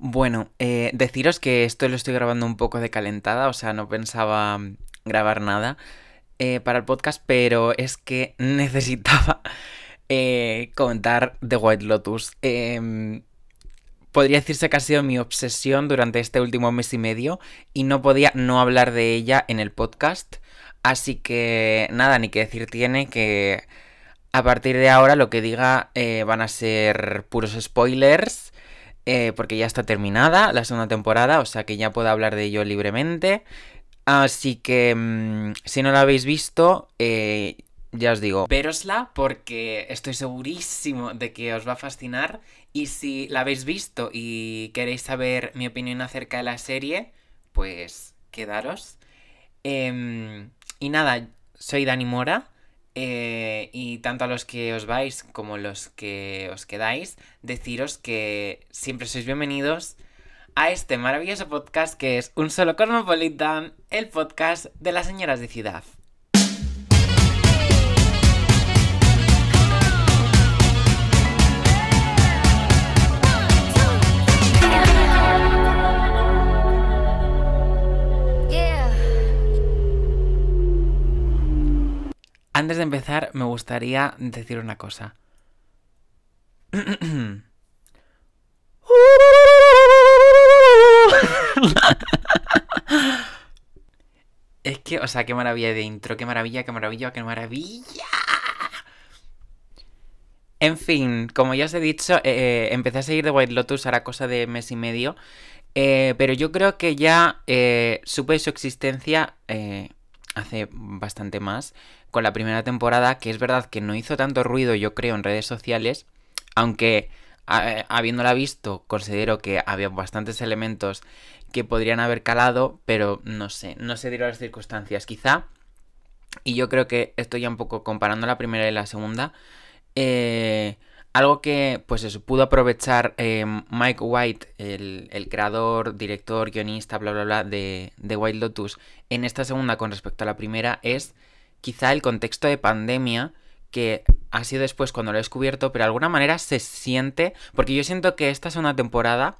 Bueno, eh, deciros que esto lo estoy grabando un poco de calentada, o sea, no pensaba grabar nada eh, para el podcast, pero es que necesitaba eh, comentar The White Lotus. Em, podría decirse que ha sido mi obsesión durante este último mes y medio y no podía no hablar de ella en el podcast. Así que nada, ni que decir tiene que a partir de ahora lo que diga van a ser puros spoilers eh, porque ya está terminada la segunda temporada, o sea que ya puedo hablar de ello libremente. Así que mm, si no la habéis visto, eh, ya os digo, verosla porque estoy segurísimo de que os va a fascinar. Y si la habéis visto y queréis saber mi opinión acerca de la serie, pues quedaros. Em, y nada, soy Dani Mora. Eh, y tanto a los que os vais como los que os quedáis, deciros que siempre sois bienvenidos a este maravilloso podcast que es Un Solo Cosmopolitan, el podcast de las señoras de ciudad. Antes de empezar, me gustaría decir una cosa. es que, o sea, qué maravilla de intro, qué maravilla, qué maravilla, qué maravilla. En fin, como ya os he dicho, eh, eh, empecé a seguir de White Lotus ahora cosa de mes y medio. Eh, pero yo creo que ya supe su existencia hace bastante más con la primera temporada, que es verdad que no hizo tanto ruido, yo creo, en redes sociales, aunque habiéndola visto, considero que había bastantes elementos que podrían haber calado, pero no sé, no se dieron las circunstancias, quizá. Y yo creo que estoy ya un poco comparando la primera y la segunda. Eh, algo que, pues eso, pudo aprovechar eh, Mike White, el, creador, director, guionista, bla, bla, bla, de, de White Lotus, en esta segunda con respecto a la primera, es quizá el contexto de pandemia que ha sido después cuando lo he descubierto, pero de alguna manera se siente, porque yo siento que esta es una temporada,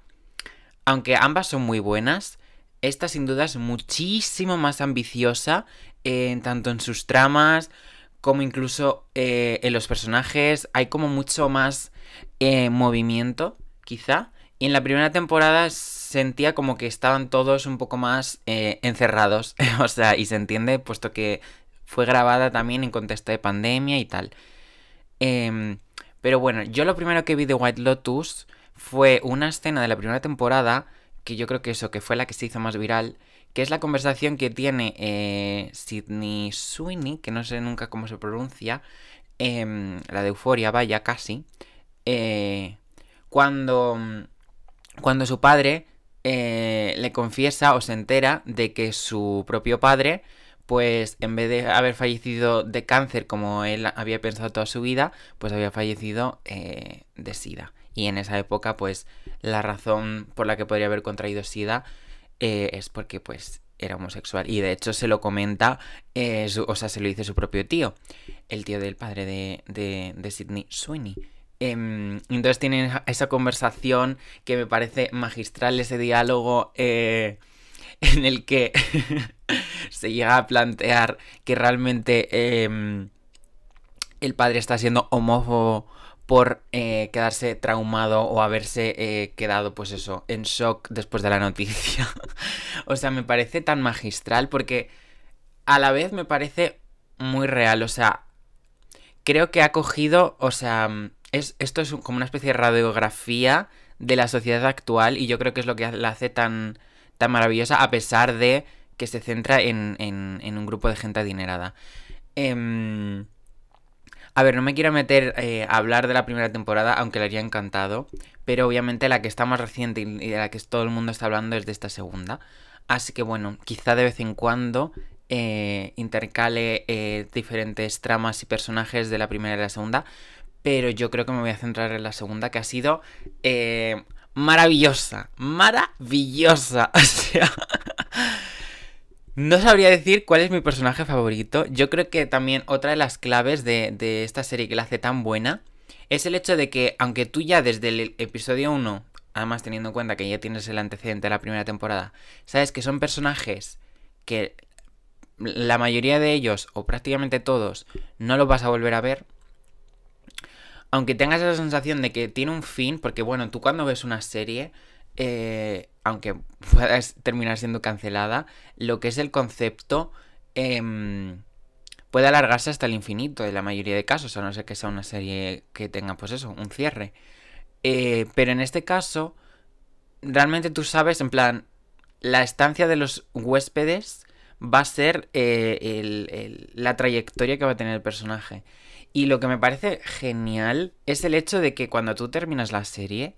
aunque ambas son muy buenas, esta sin duda es muchísimo más ambiciosa, eh, tanto en sus tramas como incluso eh, en los personajes, hay como mucho más eh, movimiento, quizá. Y en la primera temporada sentía como que estaban todos un poco más encerrados, o sea, y se entiende puesto que fue grabada también en contexto de pandemia y tal. Em, pero bueno, yo lo primero que vi de White Lotus fue una escena de la primera temporada, que yo creo que eso, que fue la que se hizo más viral, que es la conversación que tiene eh, Sidney Sweeney, que no sé nunca cómo se pronuncia, em, la de Euforia, vaya, casi, eh, cuando, cuando su padre eh, le confiesa o se entera de que su propio padre pues en vez de haber fallecido de cáncer como él había pensado toda su vida, pues había fallecido eh, de SIDA. Y en esa época, pues la razón por la que podría haber contraído SIDA eh, es porque pues era homosexual. Y de hecho se lo comenta, eh, o sea, se lo dice su propio tío, el tío del padre de, de, de Sidney Sweeney. Em, entonces tienen esa conversación que me parece magistral, ese diálogo en el que se llega a plantear que realmente em, el padre está siendo homófobo por eh, quedarse traumado o haberse eh, quedado, pues eso, en shock después de la noticia. o sea, me parece tan magistral porque a la vez me parece muy real. O sea, creo que ha cogido, o sea, es, esto es como una especie de radiografía de la sociedad actual y yo creo que es lo que la hace tan, tan maravillosa a pesar de que se centra en, en, un grupo de gente adinerada. Em, a ver, no me quiero meter eh, a hablar de la primera temporada, aunque le haría encantado, pero obviamente la que está más reciente y de la que todo el mundo está hablando es de esta segunda. Así que bueno, quizá de vez en cuando eh, intercale eh, diferentes tramas y personajes de la primera y la segunda, pero yo creo que me voy a centrar en la segunda, que ha sido maravillosa, maravillosa. O sea, no sabría decir cuál es mi personaje favorito. Yo creo que también otra de las claves de, esta serie que la hace tan buena es el hecho de que, aunque tú ya desde el episodio 1 además teniendo en cuenta que ya tienes el antecedente de la primera temporada, sabes que son personajes que la mayoría de ellos, o prácticamente todos, no los vas a volver a ver. Aunque tengas esa sensación de que tiene un fin, porque bueno, tú cuando ves una serie, eh, aunque puedas terminar siendo cancelada, lo que es el concepto em, puede alargarse hasta el infinito en la mayoría de casos, a no ser que sea una serie que tenga, pues eso, un cierre. Eh, pero en este caso, realmente tú sabes, en plan, la estancia de los huéspedes va a ser eh, la trayectoria que va a tener el personaje. Y lo que me parece genial es el hecho de que cuando tú terminas la serie,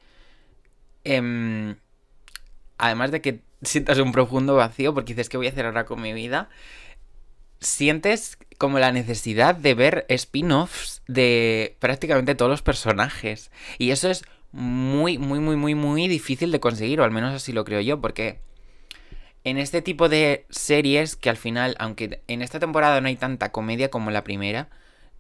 em, además de que sientas un profundo vacío porque dices, ¿qué voy a hacer ahora con mi vida? Sientes como la necesidad de ver spin-offs de prácticamente todos los personajes. Y eso es muy, muy, muy, muy, muy difícil de conseguir, o al menos así lo creo yo, porque en este tipo de series que al final, aunque en esta temporada no hay tanta comedia como la primera,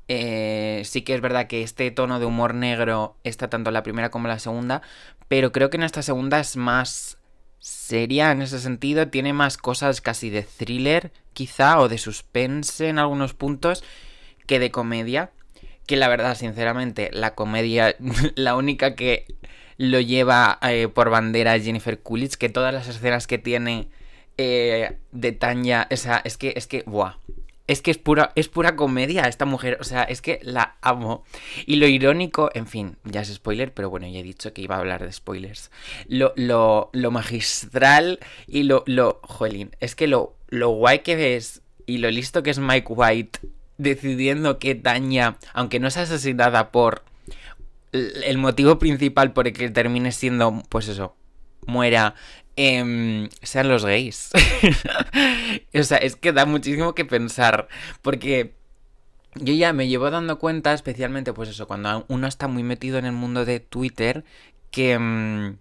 eh, sí que es verdad que este tono de humor negro está tanto en la primera como en la segunda, pero creo que en esta segunda es más seria en ese sentido, tiene más cosas casi de thriller quizá o de suspense en algunos puntos que de comedia, que la verdad sinceramente la comedia la única que lo lleva eh, por bandera es Jennifer Coolidge, que todas las escenas que tiene eh, de Tanya, o sea, es que, es que, buah. Es que es pura, es pura comedia esta mujer, o sea, es que la amo. Y lo irónico, en fin, ya es spoiler, pero bueno, ya he dicho que iba a hablar de spoilers. Lo, lo, lo magistral y lo, lo, jolín, es que lo, lo guay que ves y lo listo que es Mike White decidiendo que Tanya, aunque no es asesinada por el motivo principal por el que termine siendo, pues eso, muera Em, sean los gays. o sea, es que da muchísimo que pensar. Porque yo ya me llevo dando cuenta, especialmente, pues eso, cuando uno está muy metido en el mundo de Twitter, que, em,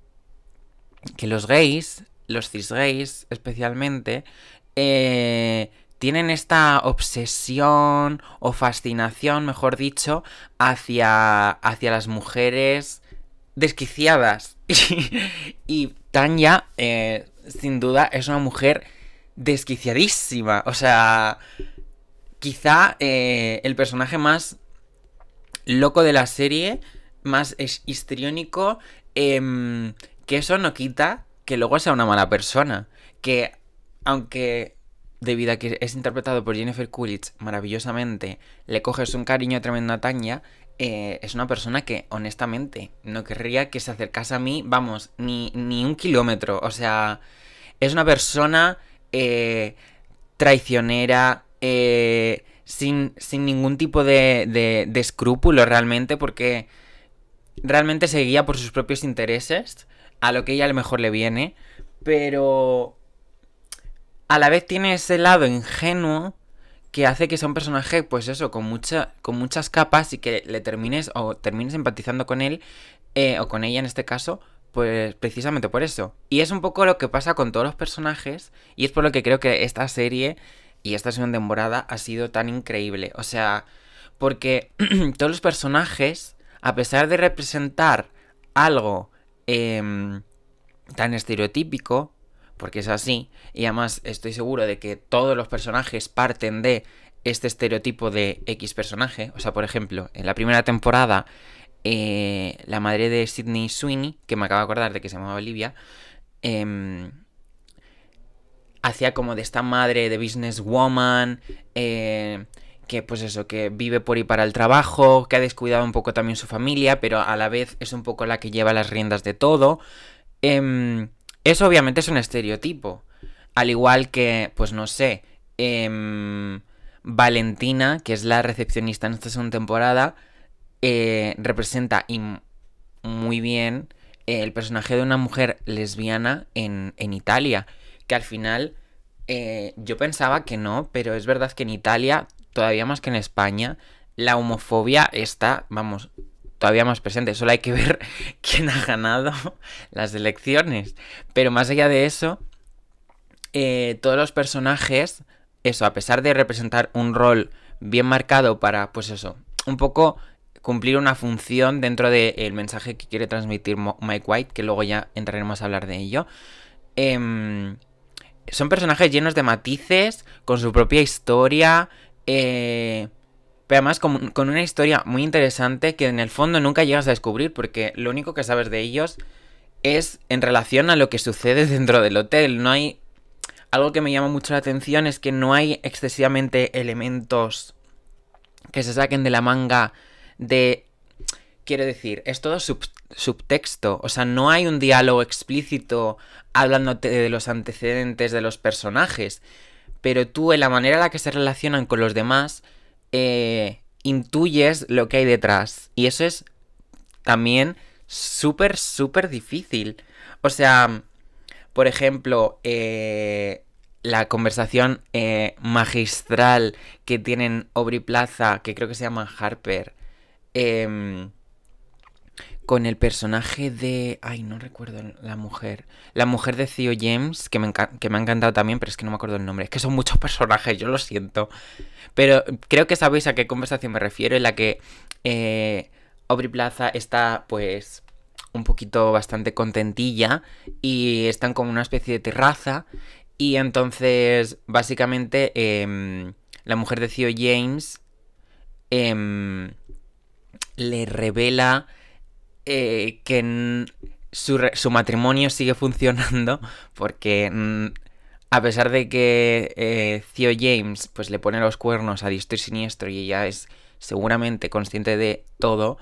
que los gays, los cis gays especialmente, eh, tienen esta obsesión o fascinación, mejor dicho, hacia, hacia las mujeres desquiciadas. y Tanya, eh, sin duda, es una mujer desquiciadísima. O sea, quizá eh, el personaje más loco de la serie, más histriónico, em, que eso no quita que luego sea una mala persona. Que aunque debido a que es interpretado por Jennifer Coolidge maravillosamente, le coges un cariño tremendo a Tanya, eh, es una persona que honestamente no querría que se acercase a mí, vamos, ni, ni un kilómetro. O sea, es una persona eh, traicionera, eh, sin, sin, ningún tipo de, de, de escrúpulo realmente, porque realmente se guía por sus propios intereses, a lo que ella a lo mejor le viene, pero a la vez tiene ese lado ingenuo que hace que sea un personaje, pues eso, con, mucha, con muchas capas y que le termines o termines empatizando con él eh, o con ella en este caso, pues precisamente por eso. Y es un poco lo que pasa con todos los personajes y es por lo que creo que esta serie y esta segunda temporada ha sido tan increíble. O sea, porque todos los personajes, a pesar de representar algo em, tan estereotípico, porque es así, y además estoy seguro de que todos los personajes parten de este estereotipo de X personaje. O sea, por ejemplo, en la primera temporada, eh, la madre de Sidney Sweeney, que me acabo de acordar de que se llamaba Olivia, em, hacía como de esta madre de businesswoman, eh, que pues eso, que vive por y para el trabajo, que ha descuidado un poco también su familia, pero a la vez es un poco la que lleva las riendas de todo. Eh, eso obviamente es un estereotipo. Al igual que, pues no sé, em, Valentina, que es la recepcionista en esta segunda temporada, eh, representa muy bien el personaje de una mujer lesbiana en, Italia. Que al final eh, yo pensaba que no, pero es verdad que en Italia, todavía más que en España, la homofobia está, vamos, todavía más presente. Solo hay que ver quién ha ganado las elecciones. Pero más allá de eso, eh, todos los personajes, eso, a pesar de representar un rol bien marcado para, pues eso, un poco cumplir una función dentro del mensaje que quiere transmitir Mike White, que luego ya entraremos a hablar de ello. Em, son personajes llenos de matices, con su propia historia, eh, pero además con, una historia muy interesante que en el fondo nunca llegas a descubrir, porque lo único que sabes de ellos es en relación a lo que sucede dentro del hotel. No hay... Algo que me llama mucho la atención es que no hay excesivamente elementos que se saquen de la manga de... Quiero decir, es todo subtexto, o sea, no hay un diálogo explícito hablándote de los antecedentes de los personajes, pero tú en la manera en la que se relacionan con los demás, eh, intuyes lo que hay detrás. Y eso es también súper, súper difícil. O sea, por ejemplo, eh, la conversación eh, magistral que tienen Aubrey Plaza, que creo que se llama Harper, em, con el personaje de... Ay, no recuerdo la mujer. La mujer de Theo James, que me, que me ha encantado también, pero es que no me acuerdo el nombre. Es que son muchos personajes, yo lo siento. Pero creo que sabéis a qué conversación me refiero, en la que eh, Aubrey Plaza está, pues, un poquito bastante contentilla y están como una especie de terraza y entonces, básicamente, em, la mujer de Theo James em, le revela eh, que su, su, matrimonio sigue funcionando porque a pesar de que eh, James pues le pone los cuernos a diestro y siniestro y ella es seguramente consciente de todo,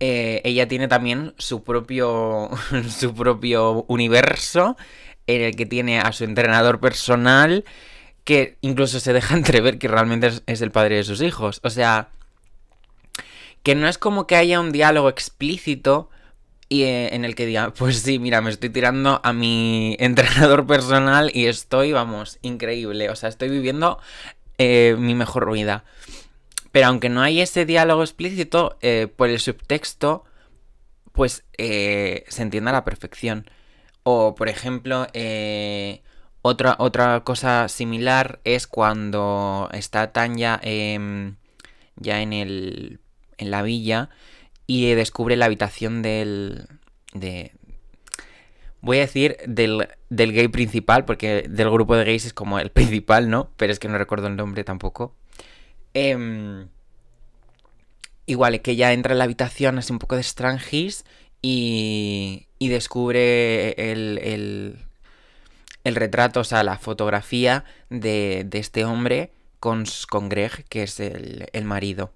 eh, ella tiene también su propio, su propio universo en el que tiene a su entrenador personal que incluso se deja entrever que realmente es, el padre de sus hijos. O sea, que no es como que haya un diálogo explícito y, eh, en el que diga, pues sí, mira, me estoy tirando a mi entrenador personal y estoy, vamos, increíble. O sea, estoy viviendo eh, mi mejor vida. Pero aunque no hay ese diálogo explícito, eh, por el subtexto, pues se entiende a la perfección. O, por ejemplo, otra, otra cosa similar es cuando está Tanya eh, ya en, el, en la villa y descubre la habitación del... De, voy a decir del, del, gay principal, porque del grupo de gays es como el principal, ¿no? Pero es que no recuerdo el nombre tampoco. Eh, igual, que ella entra en la habitación así un poco de Strangis y, y descubre el, el, retrato, o sea, la fotografía de, de este hombre con, con, Greg, que es el, el, marido.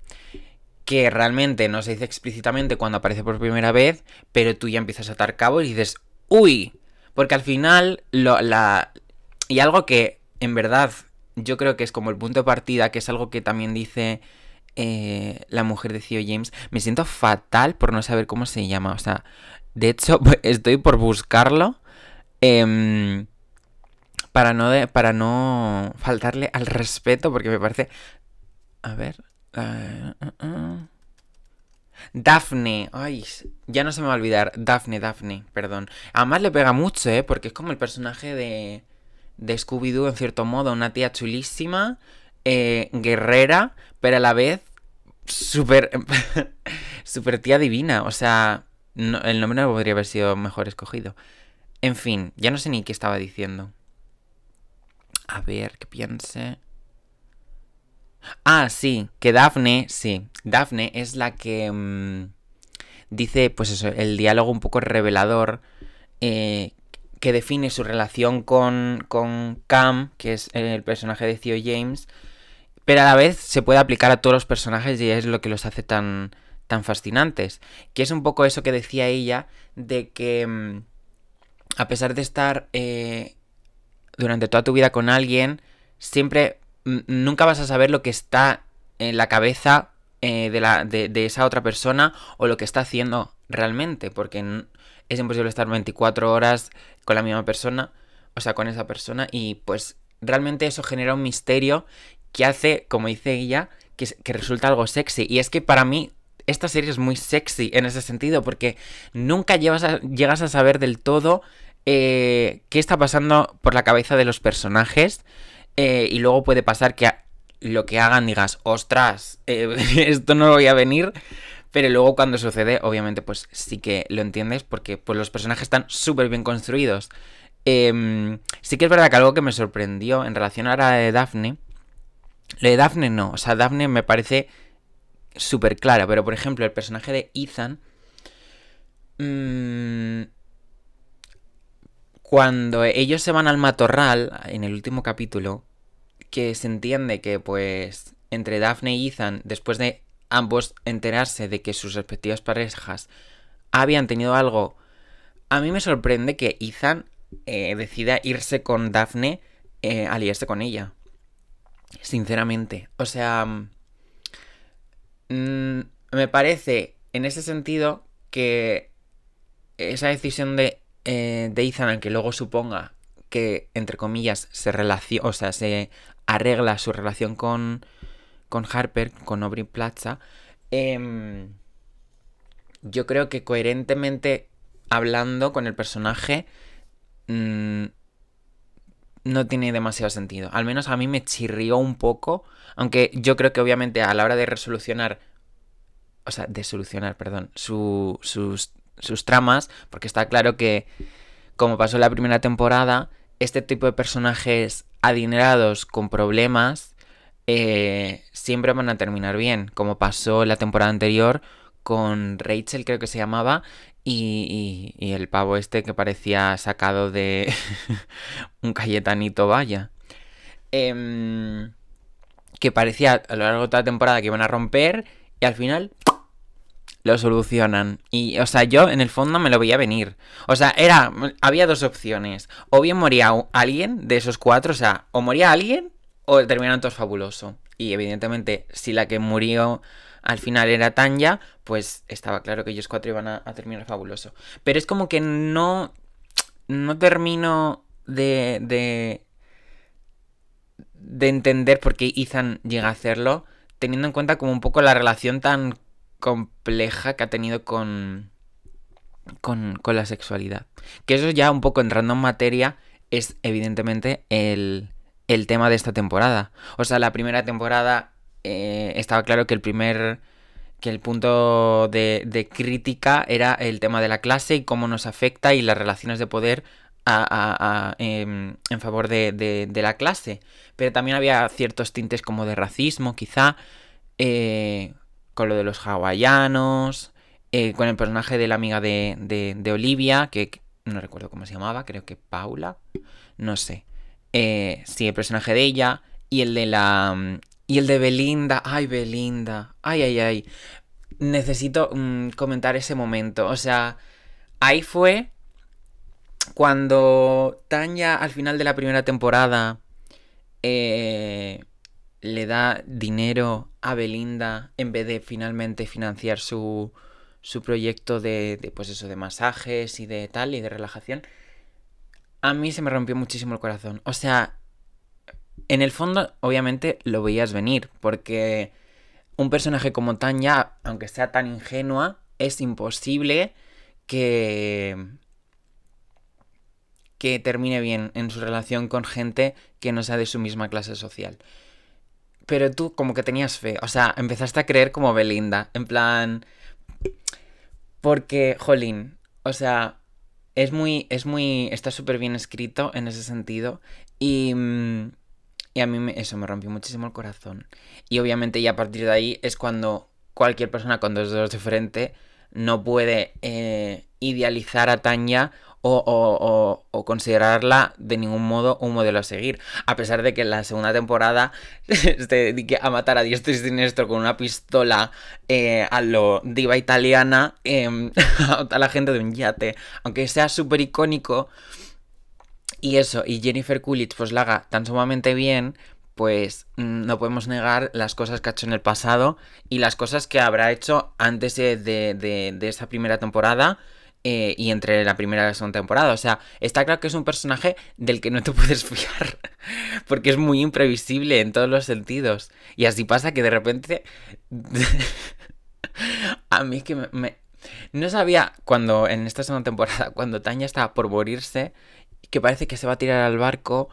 Que realmente no se dice explícitamente cuando aparece por primera vez, pero tú ya empiezas a atar cabo y dices, ¡Uy! Porque al final, la... y algo que en verdad yo creo que es como el punto de partida, que es algo que también dice eh, la mujer de Theo James, me siento fatal por no saber cómo se llama. O sea, de hecho, estoy por buscarlo. Em, para no, para no faltarle al respeto, porque me parece... A ver... Uh, uh, Daphne, ay, ya no se me va a olvidar. Daphne, Daphne, perdón. Además le pega mucho, ¿eh? Porque es como el personaje de, de Scooby-Doo, en cierto modo. Una tía chulísima, eh, guerrera, pero a la vez súper... súper tía divina. O sea, el nombre no podría haber sido mejor escogido. En fin, ya no sé ni qué estaba diciendo. A ver, que piense. Ah, sí, que Daphne, sí. Daphne es la que mm, dice, pues eso, el diálogo un poco revelador eh, que define su relación con, con Cam, que es el personaje de Theo James, pero a la vez se puede aplicar a todos los personajes y es lo que los hace tan, tan fascinantes. Que es un poco eso que decía ella, de que mm, a pesar de estar eh, durante toda tu vida con alguien, siempre nunca vas a saber lo que está en la cabeza eh, de, la, de, esa otra persona o lo que está haciendo realmente, porque es imposible estar 24 horas con la misma persona, o sea, con esa persona, y pues realmente eso genera un misterio que hace, como dice ella, que, que resulta algo sexy. Y es que para mí esta serie es muy sexy en ese sentido, porque nunca llegas a, saber del todo eh, qué está pasando por la cabeza de los personajes. Eh, y luego puede pasar que lo que hagan digas, ostras, eh, esto no lo voy a venir. Pero luego cuando sucede, obviamente, pues sí que lo entiendes porque pues, los personajes están súper bien construidos. Em, sí que es verdad que algo que me sorprendió en relación a la de Daphne. Lo de Daphne no, o sea, Daphne me parece súper clara, pero por ejemplo, el personaje de Ethan. Mmm, cuando ellos se van al matorral, en el último capítulo, que se entiende que pues entre Daphne y Ethan, después de ambos enterarse de que sus respectivas parejas habían tenido algo, a mí me sorprende que Ethan eh, decida irse con Daphne, eh, aliarse con ella. Sinceramente. O sea, mm, me parece en ese sentido que esa decisión de eh, de Ethan, que luego suponga que, entre comillas, se relaciona, o sea, se arregla su relación con, con Harper, con Aubrey Plaza, em, yo creo que coherentemente hablando con el personaje mm, no tiene demasiado sentido. Al menos a mí me chirrió un poco, aunque yo creo que obviamente a la hora de resolucionar, o sea, de solucionar, perdón, sus sus tramas, porque está claro que, como pasó en la primera temporada, este tipo de personajes adinerados con problemas eh, siempre van a terminar bien, como pasó la temporada anterior con Rachel, creo que se llamaba, y, y, el pavo este que parecía sacado de un Cayetanito, vaya. Em, que parecía a lo largo de toda la temporada que iban a romper y al final lo solucionan. Y, o sea, yo en el fondo me lo veía venir. O sea, era, había dos opciones. O bien moría alguien de esos cuatro, o sea, o moría alguien o terminaron todos fabuloso. Y evidentemente, si la que murió al final era Tanya, pues estaba claro que ellos cuatro iban a, terminar fabuloso. Pero es como que no, no termino de, de, de entender por qué Ethan llega a hacerlo, teniendo en cuenta como un poco la relación tan compleja que ha tenido con, con, la sexualidad. Que eso ya un poco entrando en materia es evidentemente el, el tema de esta temporada. O sea, la primera temporada eh, estaba claro que el primer que el punto de, de, crítica era el tema de la clase y cómo nos afecta y las relaciones de poder a, em, en favor de, de, la clase. Pero también había ciertos tintes como de racismo, quizá. Eh, con lo de los hawaianos, eh, con el personaje de la amiga de, de, Olivia, que no recuerdo cómo se llamaba, creo que Paula, no sé. Eh, sí, el personaje de ella y el de la... Y el de Belinda, ay Belinda, ay, ay, ay. Necesito mm, comentar ese momento, o sea, ahí fue cuando Tanya al final de la primera temporada eh, le da dinero a Belinda en vez de finalmente financiar su, su proyecto de, pues eso, de masajes y de tal y de relajación, a mí se me rompió muchísimo el corazón. O sea, en el fondo, obviamente lo veías venir, porque un personaje como Tanya, aunque sea tan ingenua, es imposible que que termine bien en su relación con gente que no sea de su misma clase social pero tú como que tenías fe, o sea, empezaste a creer como Belinda, en plan... Porque, jolín, o sea, es muy, es muy, está súper bien escrito en ese sentido y, mm, y a mí eso me rompió muchísimo el corazón. Y obviamente ya a partir de ahí es cuando cualquier persona con dos dedos de frente no puede eh, idealizar a Tanya o, considerarla de ningún modo un modelo a seguir. A pesar de que en la segunda temporada se dedique a matar a diestro y siniestro con una pistola eh, a lo diva italiana em, a la gente de un yate. Aunque sea súper icónico. Y eso, y Jennifer Coolidge pues la haga tan sumamente bien, pues mm, no podemos negar las cosas que ha hecho en el pasado y las cosas que habrá hecho antes de, de, de esta primera temporada eh, y entre la primera y la segunda temporada. O sea, está claro que es un personaje del que no te puedes fiar. Porque es muy imprevisible en todos los sentidos. Y así pasa que de repente. a mí es que me, No sabía cuando en esta segunda temporada, cuando Tanya está por morirse, que parece que se va a tirar al barco.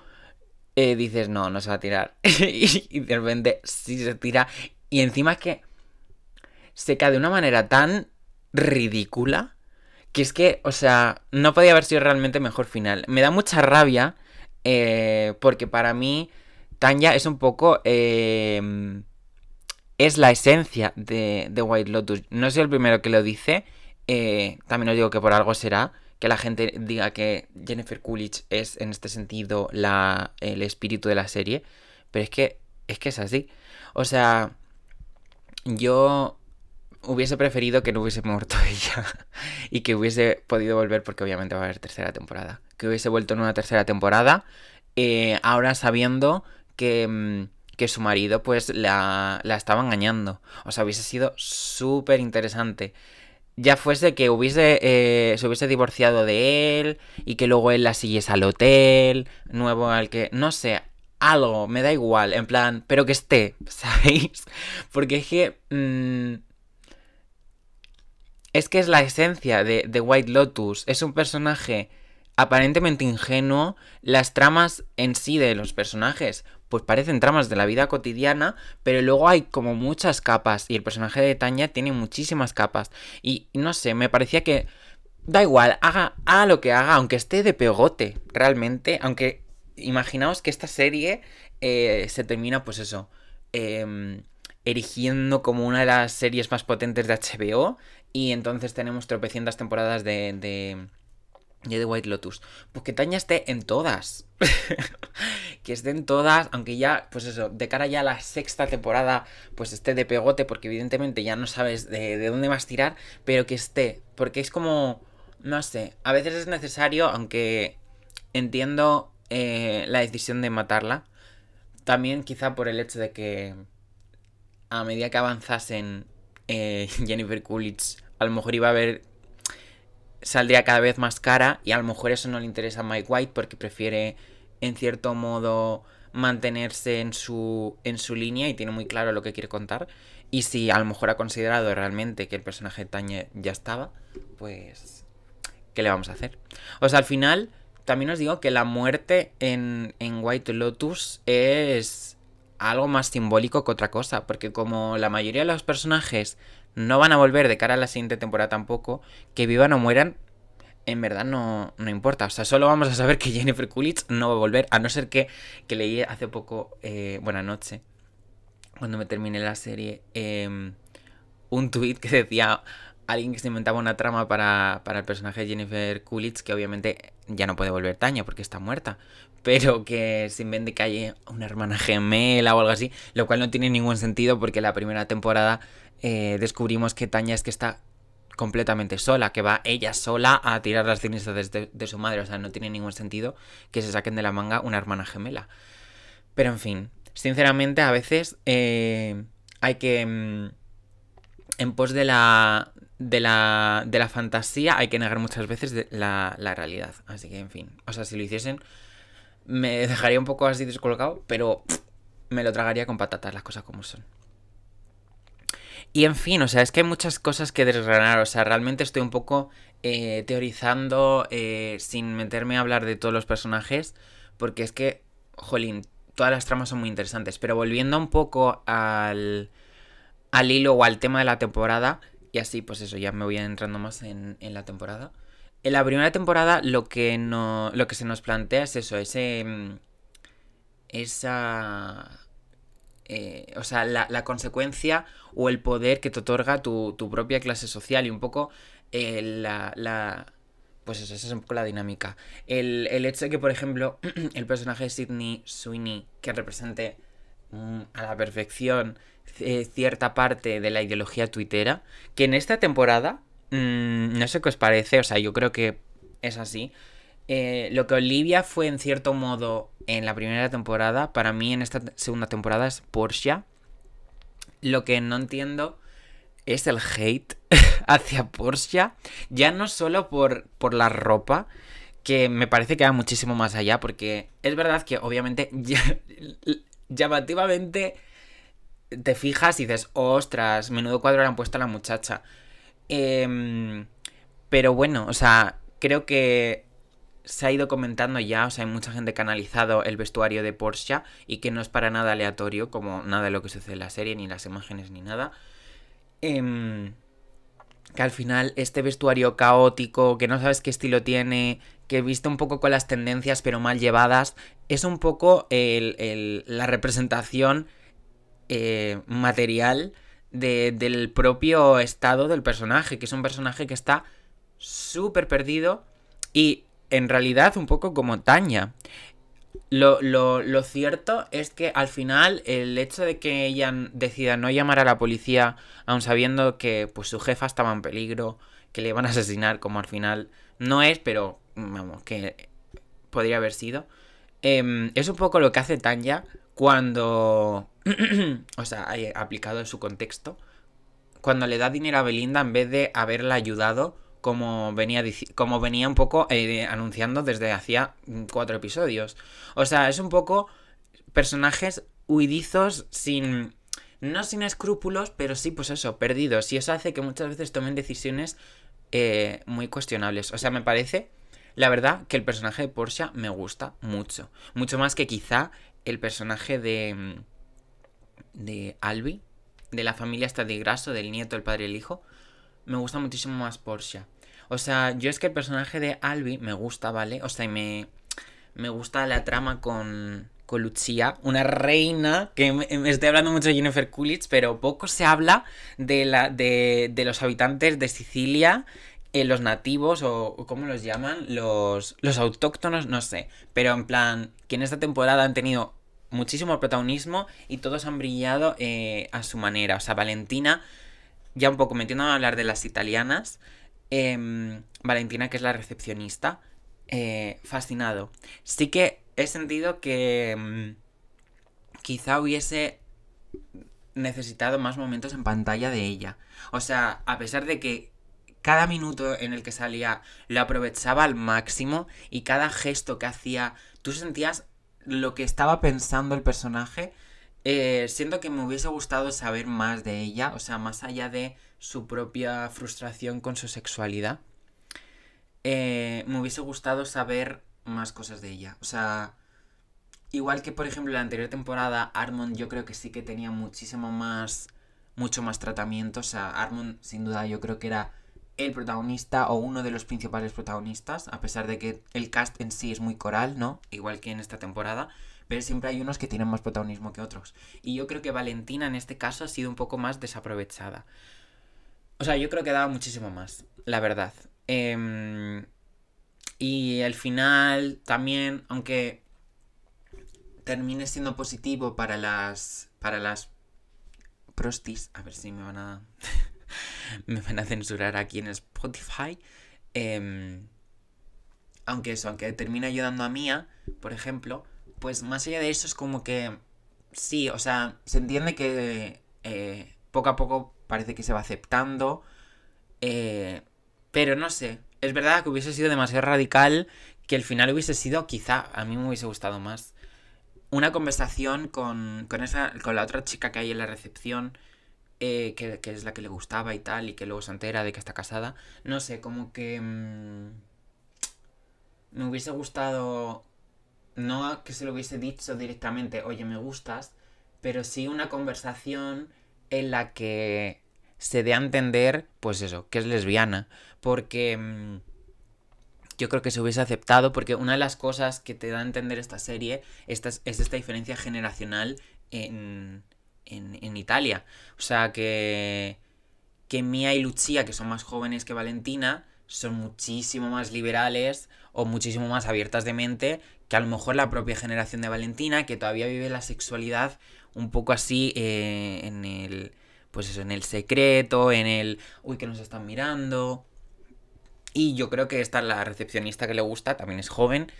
Eh, dices, no, no se va a tirar. y de repente sí se tira. Y encima es que se cae de una manera tan ridícula que es que, o sea, no podía haber sido realmente mejor final. Me da mucha rabia eh, porque para mí Tanya es un poco... Eh, es la esencia de, de, White Lotus. No soy el primero que lo dice. Eh, también os digo que por algo será que la gente diga que Jennifer Coolidge es en este sentido la, el espíritu de la serie. Pero es que es que es así. O sea, yo hubiese preferido que no hubiese muerto ella y que hubiese podido volver porque obviamente va a haber tercera temporada. Que hubiese vuelto en una tercera temporada, eh, ahora sabiendo que, mm, que, su marido pues la, la estaba engañando. O sea, hubiese sido súper interesante. Ya fuese que hubiese, eh, se hubiese divorciado de él y que luego él la siguiese al hotel nuevo al que... No sé, algo, me da igual, en plan, pero que esté, ¿sabéis? Porque es que... Mm, es que es la esencia de, White Lotus. Es un personaje aparentemente ingenuo. Las tramas en sí de los personajes, pues parecen tramas de la vida cotidiana, pero luego hay como muchas capas. Y el personaje de Tanya tiene muchísimas capas. Y no sé, me parecía que. Da igual, haga, lo que haga, aunque esté de pegote, realmente, aunque imaginaos que esta serie eh, se termina, pues eso, eh, erigiendo como una de las series más potentes de HBO y entonces tenemos tropecientas temporadas de, de, de The White Lotus. Pues que Tanya esté en todas. que esté en todas, aunque ya, pues eso, de cara ya a la sexta temporada, pues esté de pegote, porque evidentemente ya no sabes de, de dónde vas a tirar, pero que esté, porque es como, no sé, a veces es necesario, aunque entiendo eh, la decisión de matarla. También quizá por el hecho de que a medida que avanzasen eh, Jennifer Coolidge, a lo mejor iba a haber... Saldría cada vez más cara y a lo mejor eso no le interesa a Mike White porque prefiere en cierto modo mantenerse en su, en su línea y tiene muy claro lo que quiere contar. Y si a lo mejor ha considerado realmente que el personaje de Tanya ya estaba, pues... ¿Qué le vamos a hacer? O sea, al final también os digo que la muerte en, en White Lotus es algo más simbólico que otra cosa, porque como la mayoría de los personajes no van a volver de cara a la siguiente temporada tampoco, que vivan o mueran, en verdad no, no importa. O sea, solo vamos a saber que Jennifer Coolidge no va a volver, a no ser que, que leí hace poco, eh, buena noche, cuando me terminé la serie, eh, un tweet que decía alguien que se inventaba una trama para, para el personaje de Jennifer Coolidge, que obviamente ya no puede volver Tanya porque está muerta, pero que se invente que hay una hermana gemela o algo así, lo cual no tiene ningún sentido porque la primera temporada eh, descubrimos que Tanya es que está completamente sola, que va ella sola a tirar las cenizas de, de, su madre, o sea, no tiene ningún sentido que se saquen de la manga una hermana gemela. Pero en fin, sinceramente a veces eh, hay que... Mm, en pos de la, de la, de la fantasía hay que negar muchas veces la, la, realidad. Así que, en fin. O sea, si lo hiciesen, me dejaría un poco así descolocado, pero me lo tragaría con patatas las cosas como son. Y en fin, o sea, es que hay muchas cosas que desgranar. O sea, realmente estoy un poco eh, teorizando eh, sin meterme a hablar de todos los personajes. Porque es que, jolín, todas las tramas son muy interesantes. Pero volviendo un poco al, al hilo o al tema de la temporada y así, pues eso, ya me voy entrando más en, la temporada. En la primera temporada lo que, no, lo que se nos plantea es eso, ese... Mm, esa... Eh, o sea, la, la, consecuencia o el poder que te otorga tu, tu propia clase social y un poco eh, la, la, Pues eso, esa es un poco la dinámica. El, el hecho de que, por ejemplo, el personaje de Sidney Sweeney, que represente mm, a la perfección eh, cierta parte de la ideología tuitera, que en esta temporada, mmm, no sé qué os parece, o sea, yo creo que es así. Eh, lo que Olivia fue en cierto modo en la primera temporada, para mí en esta segunda temporada es Porsche. Lo que no entiendo es el hate hacia Porsche, ya no solo por, por la ropa, que me parece que va muchísimo más allá, porque es verdad que obviamente llamativamente te fijas y dices, ostras, menudo cuadro le han puesto a la muchacha. Eh, pero bueno, o sea, creo que se ha ido comentando ya, o sea, hay mucha gente que ha analizado el vestuario de Porsche y que no es para nada aleatorio, como nada de lo que sucede en la serie, ni las imágenes, ni nada. Em, que al final este vestuario caótico, que no sabes qué estilo tiene, que viste un poco con las tendencias pero mal llevadas, es un poco la representación eh, material del propio estado del personaje, que es un personaje que está súper perdido y en realidad un poco como Tanya. Lo, lo, cierto es que al final el hecho de que ella decida no llamar a la policía, aun sabiendo que pues su jefa estaba en peligro, que le iban a asesinar, como al final no es, pero vamos, que podría haber sido, em, es un poco lo que hace Tanya cuando, o sea, aplicado en su contexto, cuando le da dinero a Belinda en vez de haberla ayudado como venía, como venía un poco eh, anunciando desde hacía cuatro episodios. O sea, es un poco personajes huidizos sin... No sin escrúpulos, pero sí, pues eso, perdidos. Y eso hace que muchas veces tomen decisiones eh, muy cuestionables. O sea, me parece, la verdad, que el personaje de Porsche me gusta mucho. Mucho más que quizá el personaje de... de Albi, de la familia Graso, del nieto, el padre y el hijo. Me gusta muchísimo más Porsche. O sea, yo es que el personaje de Albi me gusta, ¿vale? O sea, y me, me gusta la trama con, con Lucia, una reina, que me, estoy hablando mucho de Jennifer Coolidge, pero poco se habla de, la, de, de los habitantes de Sicilia, eh, los nativos, o, ¿cómo los llaman? Los, los autóctonos, no sé. Pero en plan, que en esta temporada han tenido muchísimo protagonismo y todos han brillado eh, a su manera. O sea, Valentina, ya un poco metiéndome a hablar de las italianas, Em, Valentina, que es la recepcionista, eh, fascinado. Sí que he sentido que em, quizá hubiese necesitado más momentos en pantalla de ella. O sea, a pesar de que cada minuto en el que salía lo aprovechaba al máximo y cada gesto que hacía, tú sentías lo que estaba pensando el personaje. Eh, siento que me hubiese gustado saber más de ella, o sea, más allá de su propia frustración con su sexualidad. Eh, me hubiese gustado saber más cosas de ella. O sea, igual que por ejemplo la anterior temporada, Armond yo creo que sí que tenía muchísimo más, mucho más tratamiento. O sea, Armond sin duda yo creo que era el protagonista o uno de los principales protagonistas, a pesar de que el cast en sí es muy coral, ¿no? Igual que en esta temporada, pero siempre hay unos que tienen más protagonismo que otros. Y yo creo que Valentina en este caso ha sido un poco más desaprovechada. O sea, yo creo que daba muchísimo más, la verdad. Em, y el final también, aunque termine siendo positivo para las. para las prostis. A ver si me van a. me van a censurar aquí en Spotify. Em, aunque eso, aunque termine ayudando a Mía, por ejemplo, pues más allá de eso es como que. Sí, o sea, se entiende que eh, poco a poco parece que se va aceptando. Eh, pero no sé, es verdad que hubiese sido demasiado radical, que el final hubiese sido, quizá, a mí me hubiese gustado más, una conversación con, con, esa, con la otra chica que hay en la recepción, eh, que, es la que le gustaba y tal, y que luego se entera de que está casada. No sé, como que... Mm, me hubiese gustado... No que se lo hubiese dicho directamente, oye, me gustas, pero sí una conversación en la que se dé a entender, pues eso, que es lesbiana. Porque mm, yo creo que se hubiese aceptado, porque una de las cosas que te da a entender esta serie es, esta diferencia generacional en, en, Italia. O sea, que, que Mia y Lucia, que son más jóvenes que Valentina, son muchísimo más liberales o muchísimo más abiertas de mente que a lo mejor la propia generación de Valentina, que todavía vive la sexualidad un poco así eh, en el pues eso, en el secreto, en el uy que nos están mirando. Y yo creo que esta la recepcionista que le gusta, también es joven.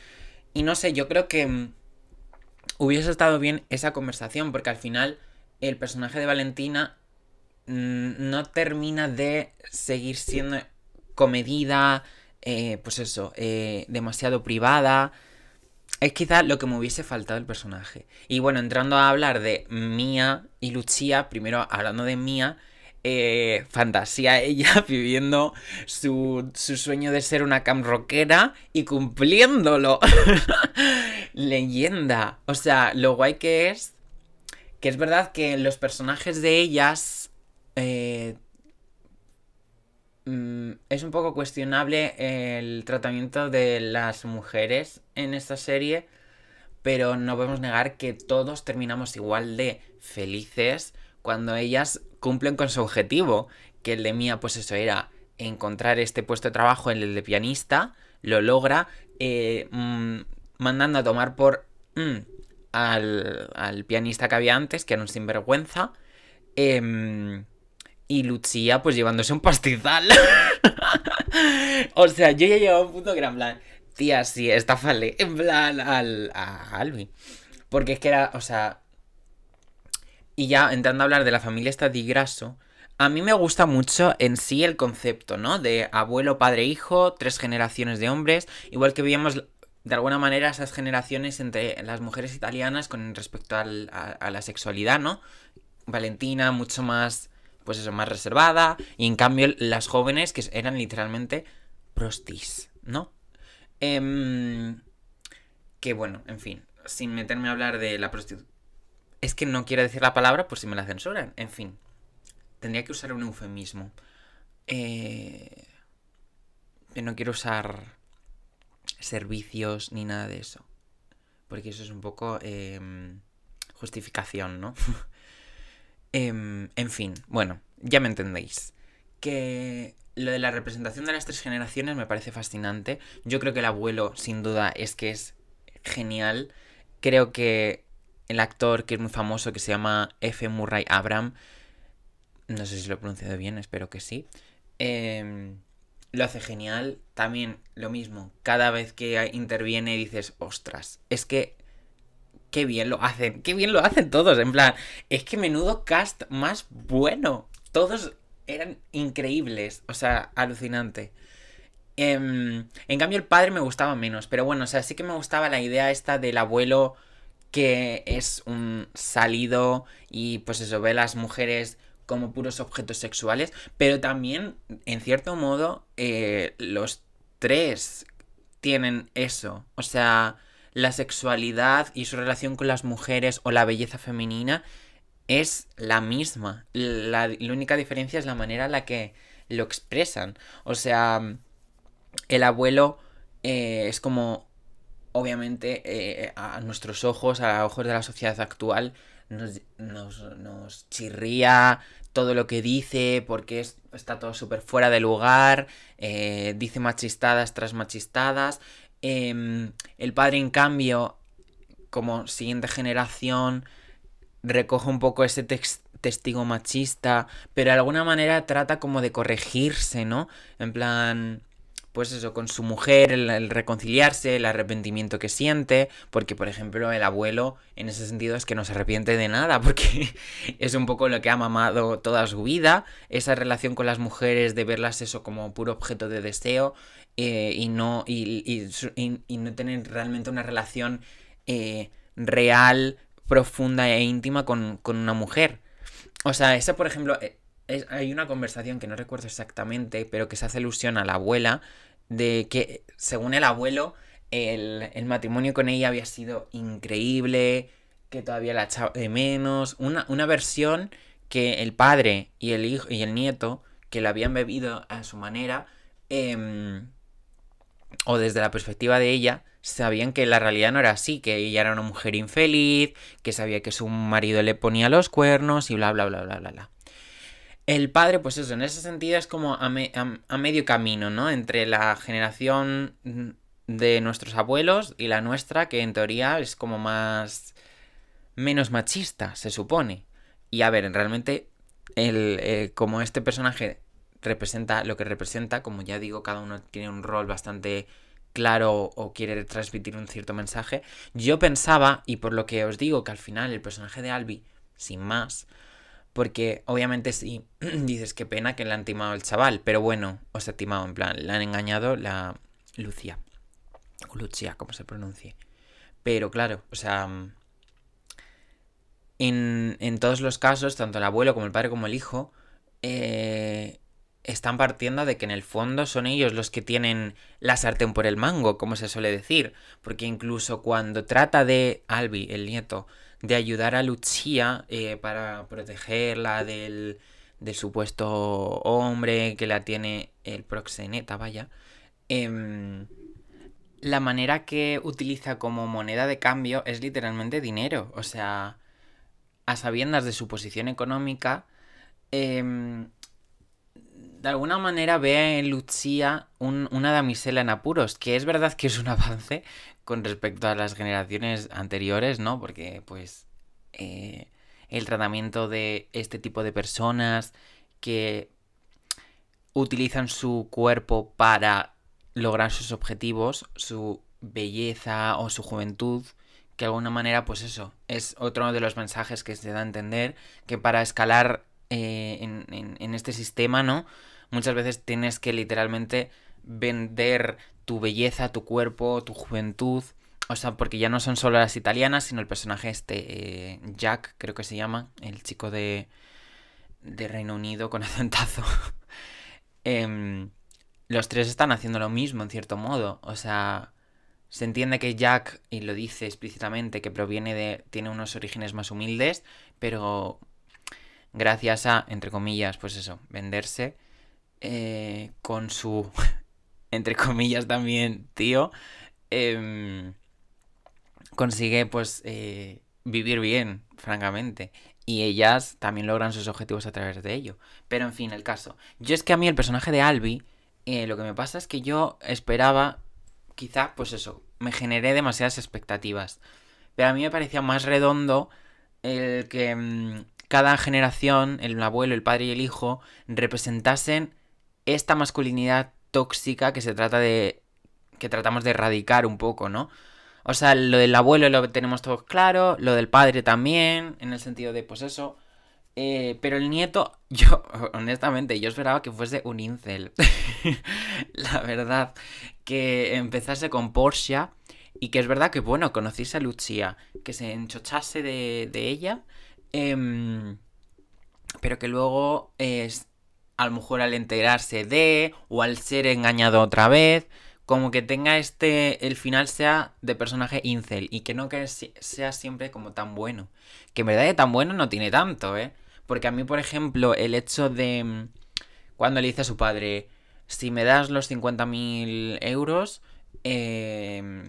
Y no sé, yo creo que mm, hubiese estado bien esa conversación, porque al final el personaje de Valentina mm, no termina de seguir siendo comedida, eh, pues eso, eh, demasiado privada es quizás lo que me hubiese faltado el personaje. Y bueno, entrando a hablar de Mía y Lucía, primero hablando de Mía, eh, fantasía ella viviendo su, su, sueño de ser una cam rockera y cumpliéndolo. Leyenda. O sea, lo guay que es, que es verdad que los personajes de ellas, eh, mm, es un poco cuestionable el tratamiento de las mujeres en esta serie, pero no podemos negar que todos terminamos igual de felices cuando ellas cumplen con su objetivo, que el de Mía, pues eso era encontrar este puesto de trabajo en el de pianista, lo logra, eh, mm, mandando a tomar por mm, al, pianista que había antes, que era un sinvergüenza, em, y Lucía pues llevándose un pastizal. o sea, yo ya llevaba un punto que era plan, tía, sí, estafale, en plan al, a Albi. Porque es que era, o sea... Y ya entrando a hablar de la familia Stadigrasso, a mí me gusta mucho en sí el concepto, ¿no? De abuelo, padre, hijo, tres generaciones de hombres, igual que veíamos de alguna manera esas generaciones entre las mujeres italianas con respecto a, la sexualidad, ¿no? Valentina mucho más, pues eso, más reservada, y en cambio las jóvenes que eran literalmente prostis, ¿no? Em, que bueno, en fin, sin meterme a hablar de la prostitución. Es que no quiero decir la palabra por si me la censuran, en fin. Tendría que usar un eufemismo. Eh... No quiero usar servicios ni nada de eso. Porque eso es un poco em, justificación, ¿no? Em, en fin, bueno, ya me entendéis. Que lo de la representación de las tres generaciones me parece fascinante. Yo creo que el abuelo, sin duda, es que es genial. Creo que el actor que es muy famoso, que se llama F. Murray Abram, no sé si lo he pronunciado bien, espero que sí. Eh, lo hace genial. También lo mismo, cada vez que interviene dices, ostras, es que qué bien lo hacen, qué bien lo hacen todos, en plan, es que menudo cast más bueno. Todos eran increíbles, o sea, alucinante. Em, en cambio el padre me gustaba menos, pero bueno, o sea, sí que me gustaba la idea esta del abuelo que es un salido y pues eso, ve las mujeres como puros objetos sexuales, pero también, en cierto modo, eh, los tres tienen eso. O sea, la sexualidad y su relación con las mujeres o la belleza femenina es la misma. La, única diferencia es la manera en la que lo expresan. O sea, el abuelo eh, es como, obviamente, eh, a nuestros ojos, a ojos de la sociedad actual, nos, nos, chirría todo lo que dice porque está todo súper fuera de lugar, eh, dice machistadas tras machistadas. Em, el padre, en cambio, como siguiente generación, recoge un poco ese testigo machista, pero de alguna manera trata como de corregirse, ¿no? En plan, pues eso, con su mujer, el, reconciliarse, el arrepentimiento que siente, porque por ejemplo el abuelo en ese sentido es que no se arrepiente de nada, porque es un poco lo que ha mamado toda su vida, esa relación con las mujeres de verlas eso como puro objeto de deseo eh, y, no, y, no tener realmente una relación eh, real, profunda e íntima con, con una mujer. O sea, esa por ejemplo... Eh, hay una conversación que no recuerdo exactamente, pero que se hace alusión a la abuela, de que, según el abuelo, el, matrimonio con ella había sido increíble, que todavía la echaba de menos. Una, una versión que el padre y el hijo y el nieto, que la habían bebido a su manera, em, o desde la perspectiva de ella, sabían que la realidad no era así, que ella era una mujer infeliz, que sabía que su marido le ponía los cuernos y bla, bla, bla, bla, bla, bla. El padre, pues eso, en ese sentido es como a, medio camino, ¿no? Entre la generación de nuestros abuelos y la nuestra, que en teoría es como más... menos machista, se supone. Y a ver, realmente, el, eh, como este personaje representa lo que representa, como ya digo, cada uno tiene un rol bastante claro o quiere transmitir un cierto mensaje, yo pensaba, y por lo que os digo, que al final el personaje de Albi, sin más, porque obviamente sí, dices qué pena que le han timado el chaval, pero bueno, o sea, timado en plan, le han engañado la Lucia. O Lucia, como se pronuncie. Pero claro, o sea, en, en, todos los casos, tanto el abuelo como el padre como el hijo, eh, están partiendo de que en el fondo son ellos los que tienen la sartén por el mango, como se suele decir. Porque incluso cuando trata de Albi, el nieto, de ayudar a Lucia eh, para protegerla del, del supuesto hombre que la tiene el proxeneta, vaya, em, la manera que utiliza como moneda de cambio es literalmente dinero. O sea, a sabiendas de su posición económica, em, de alguna manera ve en Lucía una damisela en apuros, que es verdad que es un avance con respecto a las generaciones anteriores, ¿no? Porque, pues, eh, el tratamiento de este tipo de personas que utilizan su cuerpo para lograr sus objetivos, su belleza o su juventud, que de alguna manera, pues eso, es otro de los mensajes que se da a entender, que para escalar eh, en, este sistema, ¿no? Muchas veces tienes que literalmente vender tu belleza, tu cuerpo, tu juventud. O sea, porque ya no son solo las italianas, sino el personaje este, eh, Jack, creo que se llama, el chico de, de Reino Unido con acentazo. eh, los tres están haciendo lo mismo, en cierto modo. O sea, se entiende que Jack, y lo dice explícitamente, que proviene de. tiene unos orígenes más humildes, pero gracias a, entre comillas, pues eso, venderse eh, con su, entre comillas también, tío, em, consigue pues eh, vivir bien, francamente. Y ellas también logran sus objetivos a través de ello. Pero en fin, el caso. Yo es que a mí el personaje de Albi eh, lo que me pasa es que yo esperaba, quizá, pues eso, me generé demasiadas expectativas. Pero a mí me parecía más redondo el que mm, cada generación, el abuelo, el padre y el hijo, representasen esta masculinidad tóxica que se trata de. que tratamos de erradicar un poco, ¿no? O sea, lo del abuelo lo tenemos todos claro, lo del padre también, en el sentido de, pues eso, eh, pero el nieto, yo, honestamente, yo esperaba que fuese un incel. la verdad, que empezase con Porsche y que es verdad que, bueno, conociese a Lucía, que se enchochase de, ella, em, pero que luego, es, a lo mejor al enterarse de, o al ser engañado otra vez, como que tenga este, el final sea de personaje incel y que no que sea siempre como tan bueno. Que en verdad de tan bueno no tiene tanto, ¿eh? Porque a mí, por ejemplo, el hecho de mm, cuando le dice a su padre, si me das los 50.000 euros, eh,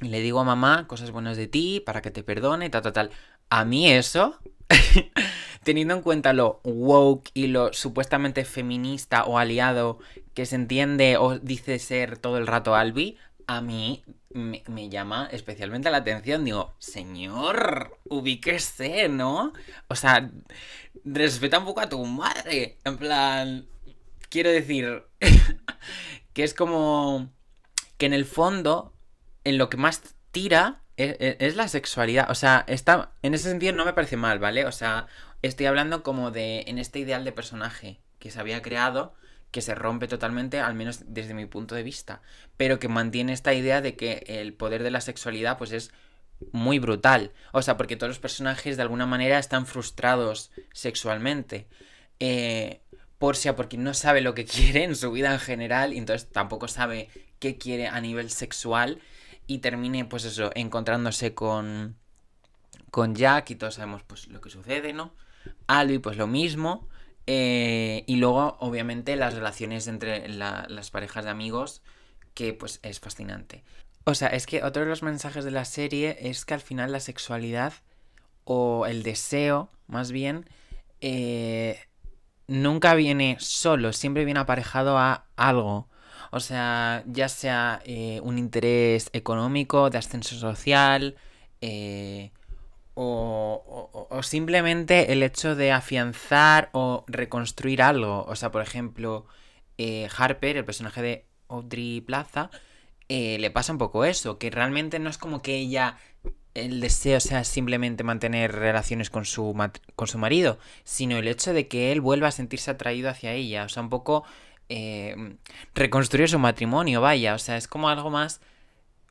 le digo a mamá cosas buenas de ti para que te perdone, tal, tal, tal. A mí eso, teniendo en cuenta lo woke y lo supuestamente feminista o aliado que se entiende o dice ser todo el rato Albi, a mí me, llama especialmente la atención. Digo, señor, ubíquese, ¿no? O sea, respeta un poco a tu madre. En plan, quiero decir que es como que en el fondo, en lo que más tira es, e, es, la sexualidad. O sea, está, en ese sentido no me parece mal, ¿vale? O sea, estoy hablando como de, en este ideal de personaje que se había creado que se rompe totalmente, al menos desde mi punto de vista, pero que mantiene esta idea de que el poder de la sexualidad pues es muy brutal. O sea, porque todos los personajes de alguna manera están frustrados sexualmente. Eh, por sea porque no sabe lo que quiere en su vida en general y entonces tampoco sabe qué quiere a nivel sexual y termine pues eso encontrándose con con Jack y todos sabemos pues lo que sucede, ¿no? Albi pues lo mismo eh, y luego, obviamente, las relaciones entre las parejas de amigos, que pues es fascinante. O sea, es que otro de los mensajes de la serie es que al final la sexualidad, o el deseo, más bien, eh, nunca viene solo, siempre viene aparejado a algo. O sea, ya sea eh, un interés económico, de ascenso social, eh, o, simplemente el hecho de afianzar o reconstruir algo. O sea, por ejemplo, eh, Harper, el personaje de Audrey Plaza, eh, le pasa un poco eso, que realmente no es como que ella el deseo sea simplemente mantener relaciones con su, con su marido, sino el hecho de que él vuelva a sentirse atraído hacia ella. O sea, un poco eh, reconstruir su matrimonio, vaya. O sea, es como algo más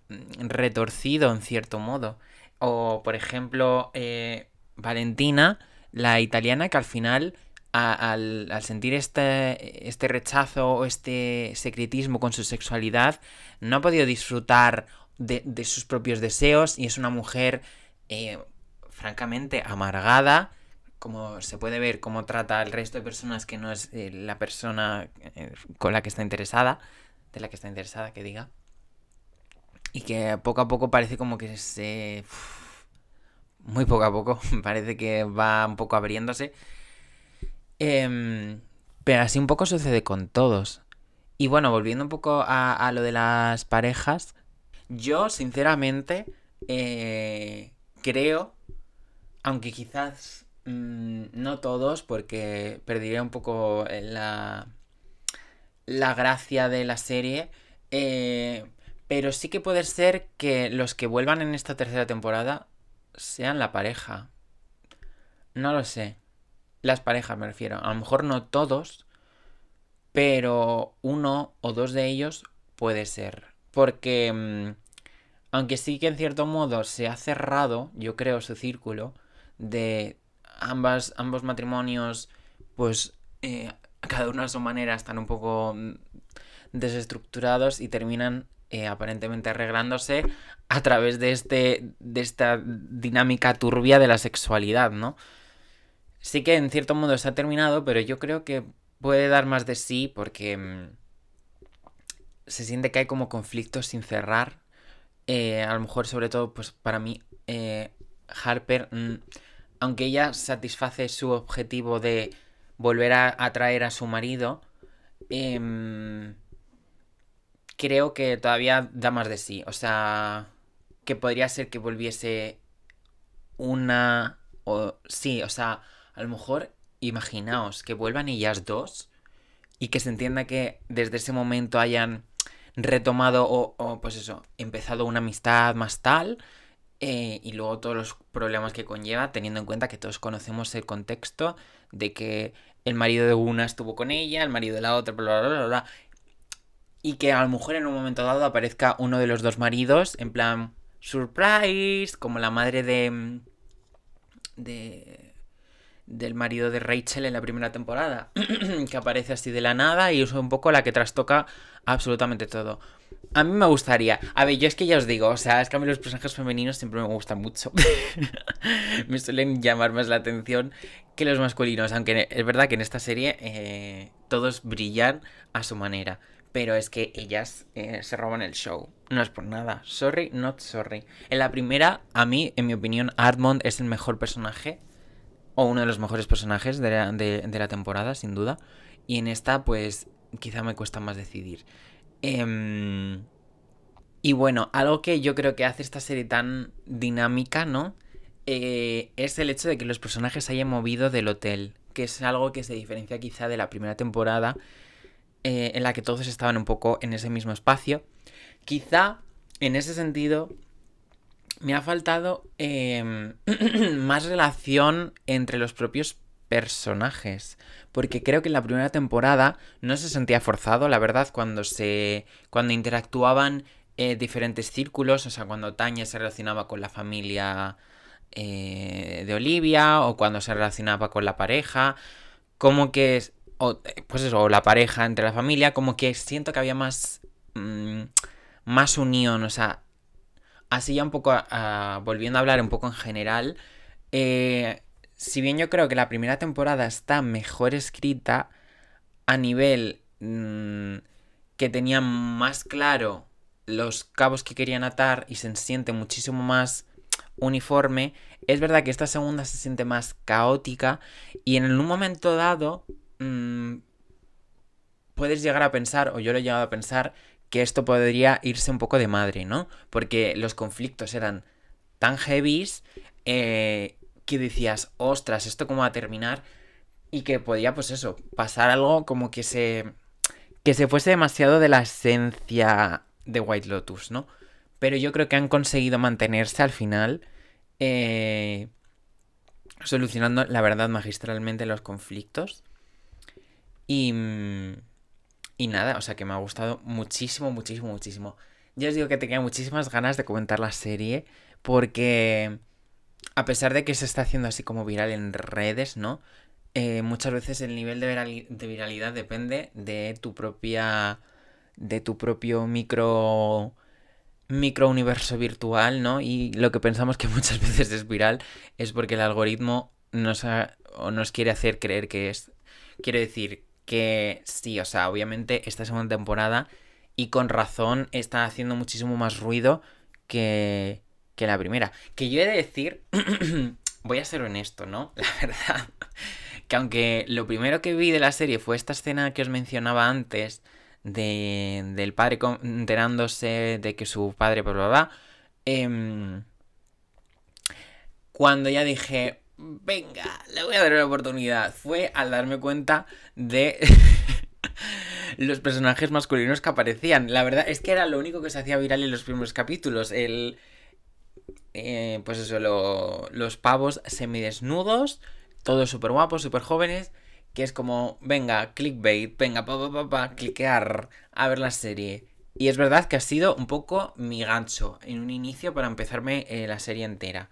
mm, retorcido en cierto modo. O, por ejemplo, eh, Valentina, la italiana, que al final, al, sentir este, este rechazo o este secretismo con su sexualidad, no ha podido disfrutar de, sus propios deseos y es una mujer, eh, francamente, amargada como se puede ver, cómo trata al resto de personas que no es eh, la persona eh, con la que está interesada, de la que está interesada, que diga. Y que poco a poco parece como que se... muy poco a poco, parece que va un poco abriéndose. Em, pero así un poco sucede con todos. Y bueno, volviendo un poco a, lo de las parejas, yo sinceramente eh, creo, aunque quizás mm, no todos, porque perdería un poco la, la gracia de la serie, eh, pero sí que puede ser que los que vuelvan en esta tercera temporada sean la pareja. No lo sé. Las parejas me refiero. A lo mejor no todos, pero uno o dos de ellos puede ser. Porque, mm, aunque sí que en cierto modo se ha cerrado, yo creo, su círculo de ambas, ambos matrimonios, pues eh, cada uno a su manera están un poco mm, desestructurados y terminan eh, aparentemente arreglándose a través de, este, de esta dinámica turbia de la sexualidad, ¿no? Sí que en cierto modo ha terminado, pero yo creo que puede dar más de sí porque mm, se siente que hay como conflictos sin cerrar. Eh, a lo mejor, sobre todo, pues para mí, Harper, mm, aunque ella satisface su objetivo de volver a atraer a su marido, em, creo que todavía da más de sí. O sea, que podría ser que volviese una... O, sí, o sea, a lo mejor imaginaos que vuelvan ellas dos y que se entienda que desde ese momento hayan retomado o, pues eso, empezado una amistad más tal eh, y luego todos los problemas que conlleva, teniendo en cuenta que todos conocemos el contexto de que el marido de una estuvo con ella, el marido de la otra, bla, bla, bla, bla, y que a lo mejor en un momento dado aparezca uno de los dos maridos, en plan, surprise, como la madre de... de del marido de Rachel en la primera temporada, que aparece así de la nada y es un poco la que trastoca absolutamente todo. A mí me gustaría. A ver, yo es que ya os digo, o sea, es que a mí los personajes femeninos siempre me gustan mucho. me suelen llamar más la atención que los masculinos, aunque es verdad que en esta serie eh, todos brillan a su manera. Pero es que ellas eh, se roban el show. No es por nada. Sorry, not sorry. En la primera, a mí, en mi opinión, Armond es el mejor personaje o uno de los mejores personajes de la, temporada, sin duda. Y en esta, pues, quizá me cuesta más decidir. Em, y bueno, algo que yo creo que hace esta serie tan dinámica, ¿no? Eh, es el hecho de que los personajes se hayan movido del hotel, que es algo que se diferencia quizá de la primera temporada, eh, en la que todos estaban un poco en ese mismo espacio. Quizá, en ese sentido, me ha faltado em, más relación entre los propios personajes. Porque creo que en la primera temporada no se sentía forzado, la verdad, cuando se. cuando interactuaban eh, diferentes círculos. O sea, cuando Tanya se relacionaba con la familia eh, de Olivia. O cuando se relacionaba con la pareja. Como que. O, pues eso, o la pareja entre la familia. Como que siento que había más. Mm, más unión. O sea, así ya un poco, volviendo a hablar un poco en general, eh, si bien yo creo que la primera temporada está mejor escrita a nivel mm, que tenía más claro los cabos que querían atar y se siente muchísimo más uniforme, es verdad que esta segunda se siente más caótica y en un momento dado mm, puedes llegar a pensar, o yo lo he llegado a pensar, que esto podría irse un poco de madre, ¿no? Porque los conflictos eran tan heavies eh, que decías, ostras, ¿esto cómo va a terminar? Y que podía, pues eso, pasar algo como que se. que se fuese demasiado de la esencia de White Lotus, ¿no? Pero yo creo que han conseguido mantenerse al final. Eh, solucionando, la verdad, magistralmente los conflictos. Y. Y nada, o sea que me ha gustado muchísimo, muchísimo, muchísimo. Ya os digo que tenía muchísimas ganas de comentar la serie porque a pesar de que se está haciendo así como viral en redes, ¿no? Eh, muchas veces el nivel de, viralidad depende de tu propia de tu propio micro micro universo virtual, ¿no? Y lo que pensamos que muchas veces es viral es porque el algoritmo nos, o nos quiere hacer creer que es. Quiero decir que sí, o sea, obviamente esta segunda temporada y con razón está haciendo muchísimo más ruido que, que la primera. Que yo he de decir, voy a ser honesto, ¿no? La verdad, que aunque lo primero que vi de la serie fue esta escena que os mencionaba antes, de, del padre enterándose de que su padre, bla, bla, bla, eh, cuando ya dije, venga, le voy a dar una oportunidad, fue al darme cuenta de los personajes masculinos que aparecían. La verdad es que era lo único que se hacía viral en los primeros capítulos. El. Eh, pues eso, los pavos semidesnudos, todos súper guapos, súper jóvenes. Que es como, venga, clickbait, venga, pa, pa, pa, cliquear a ver la serie. Y es verdad que ha sido un poco mi gancho en un inicio para empezarme eh, la serie entera.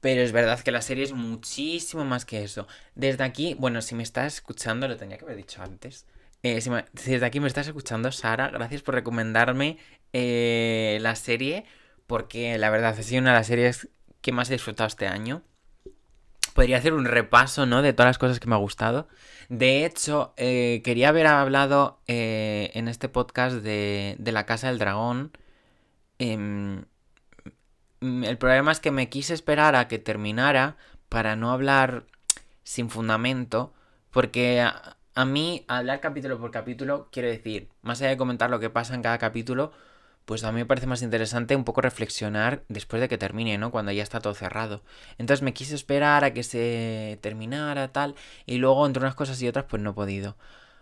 Pero es verdad que la serie es muchísimo más que eso. Desde aquí, bueno, si me estás escuchando, lo tenía que haber dicho antes. Eh, si, desde aquí me estás escuchando, Sara, gracias por recomendarme la serie. Porque la verdad ha sido una de las series que más he disfrutado este año. Podría hacer un repaso, ¿no? De todas las cosas que me ha gustado. De hecho, eh, quería haber hablado en este podcast de, La Casa del Dragón. Em, el problema es que me quise esperar a que terminara para no hablar sin fundamento, porque a, mí hablar capítulo por capítulo, quiero decir, más allá de comentar lo que pasa en cada capítulo, pues a mí me parece más interesante un poco reflexionar después de que termine, ¿no? Cuando ya está todo cerrado. Entonces me quise esperar a que se terminara, tal, y luego entre unas cosas y otras, pues no he podido.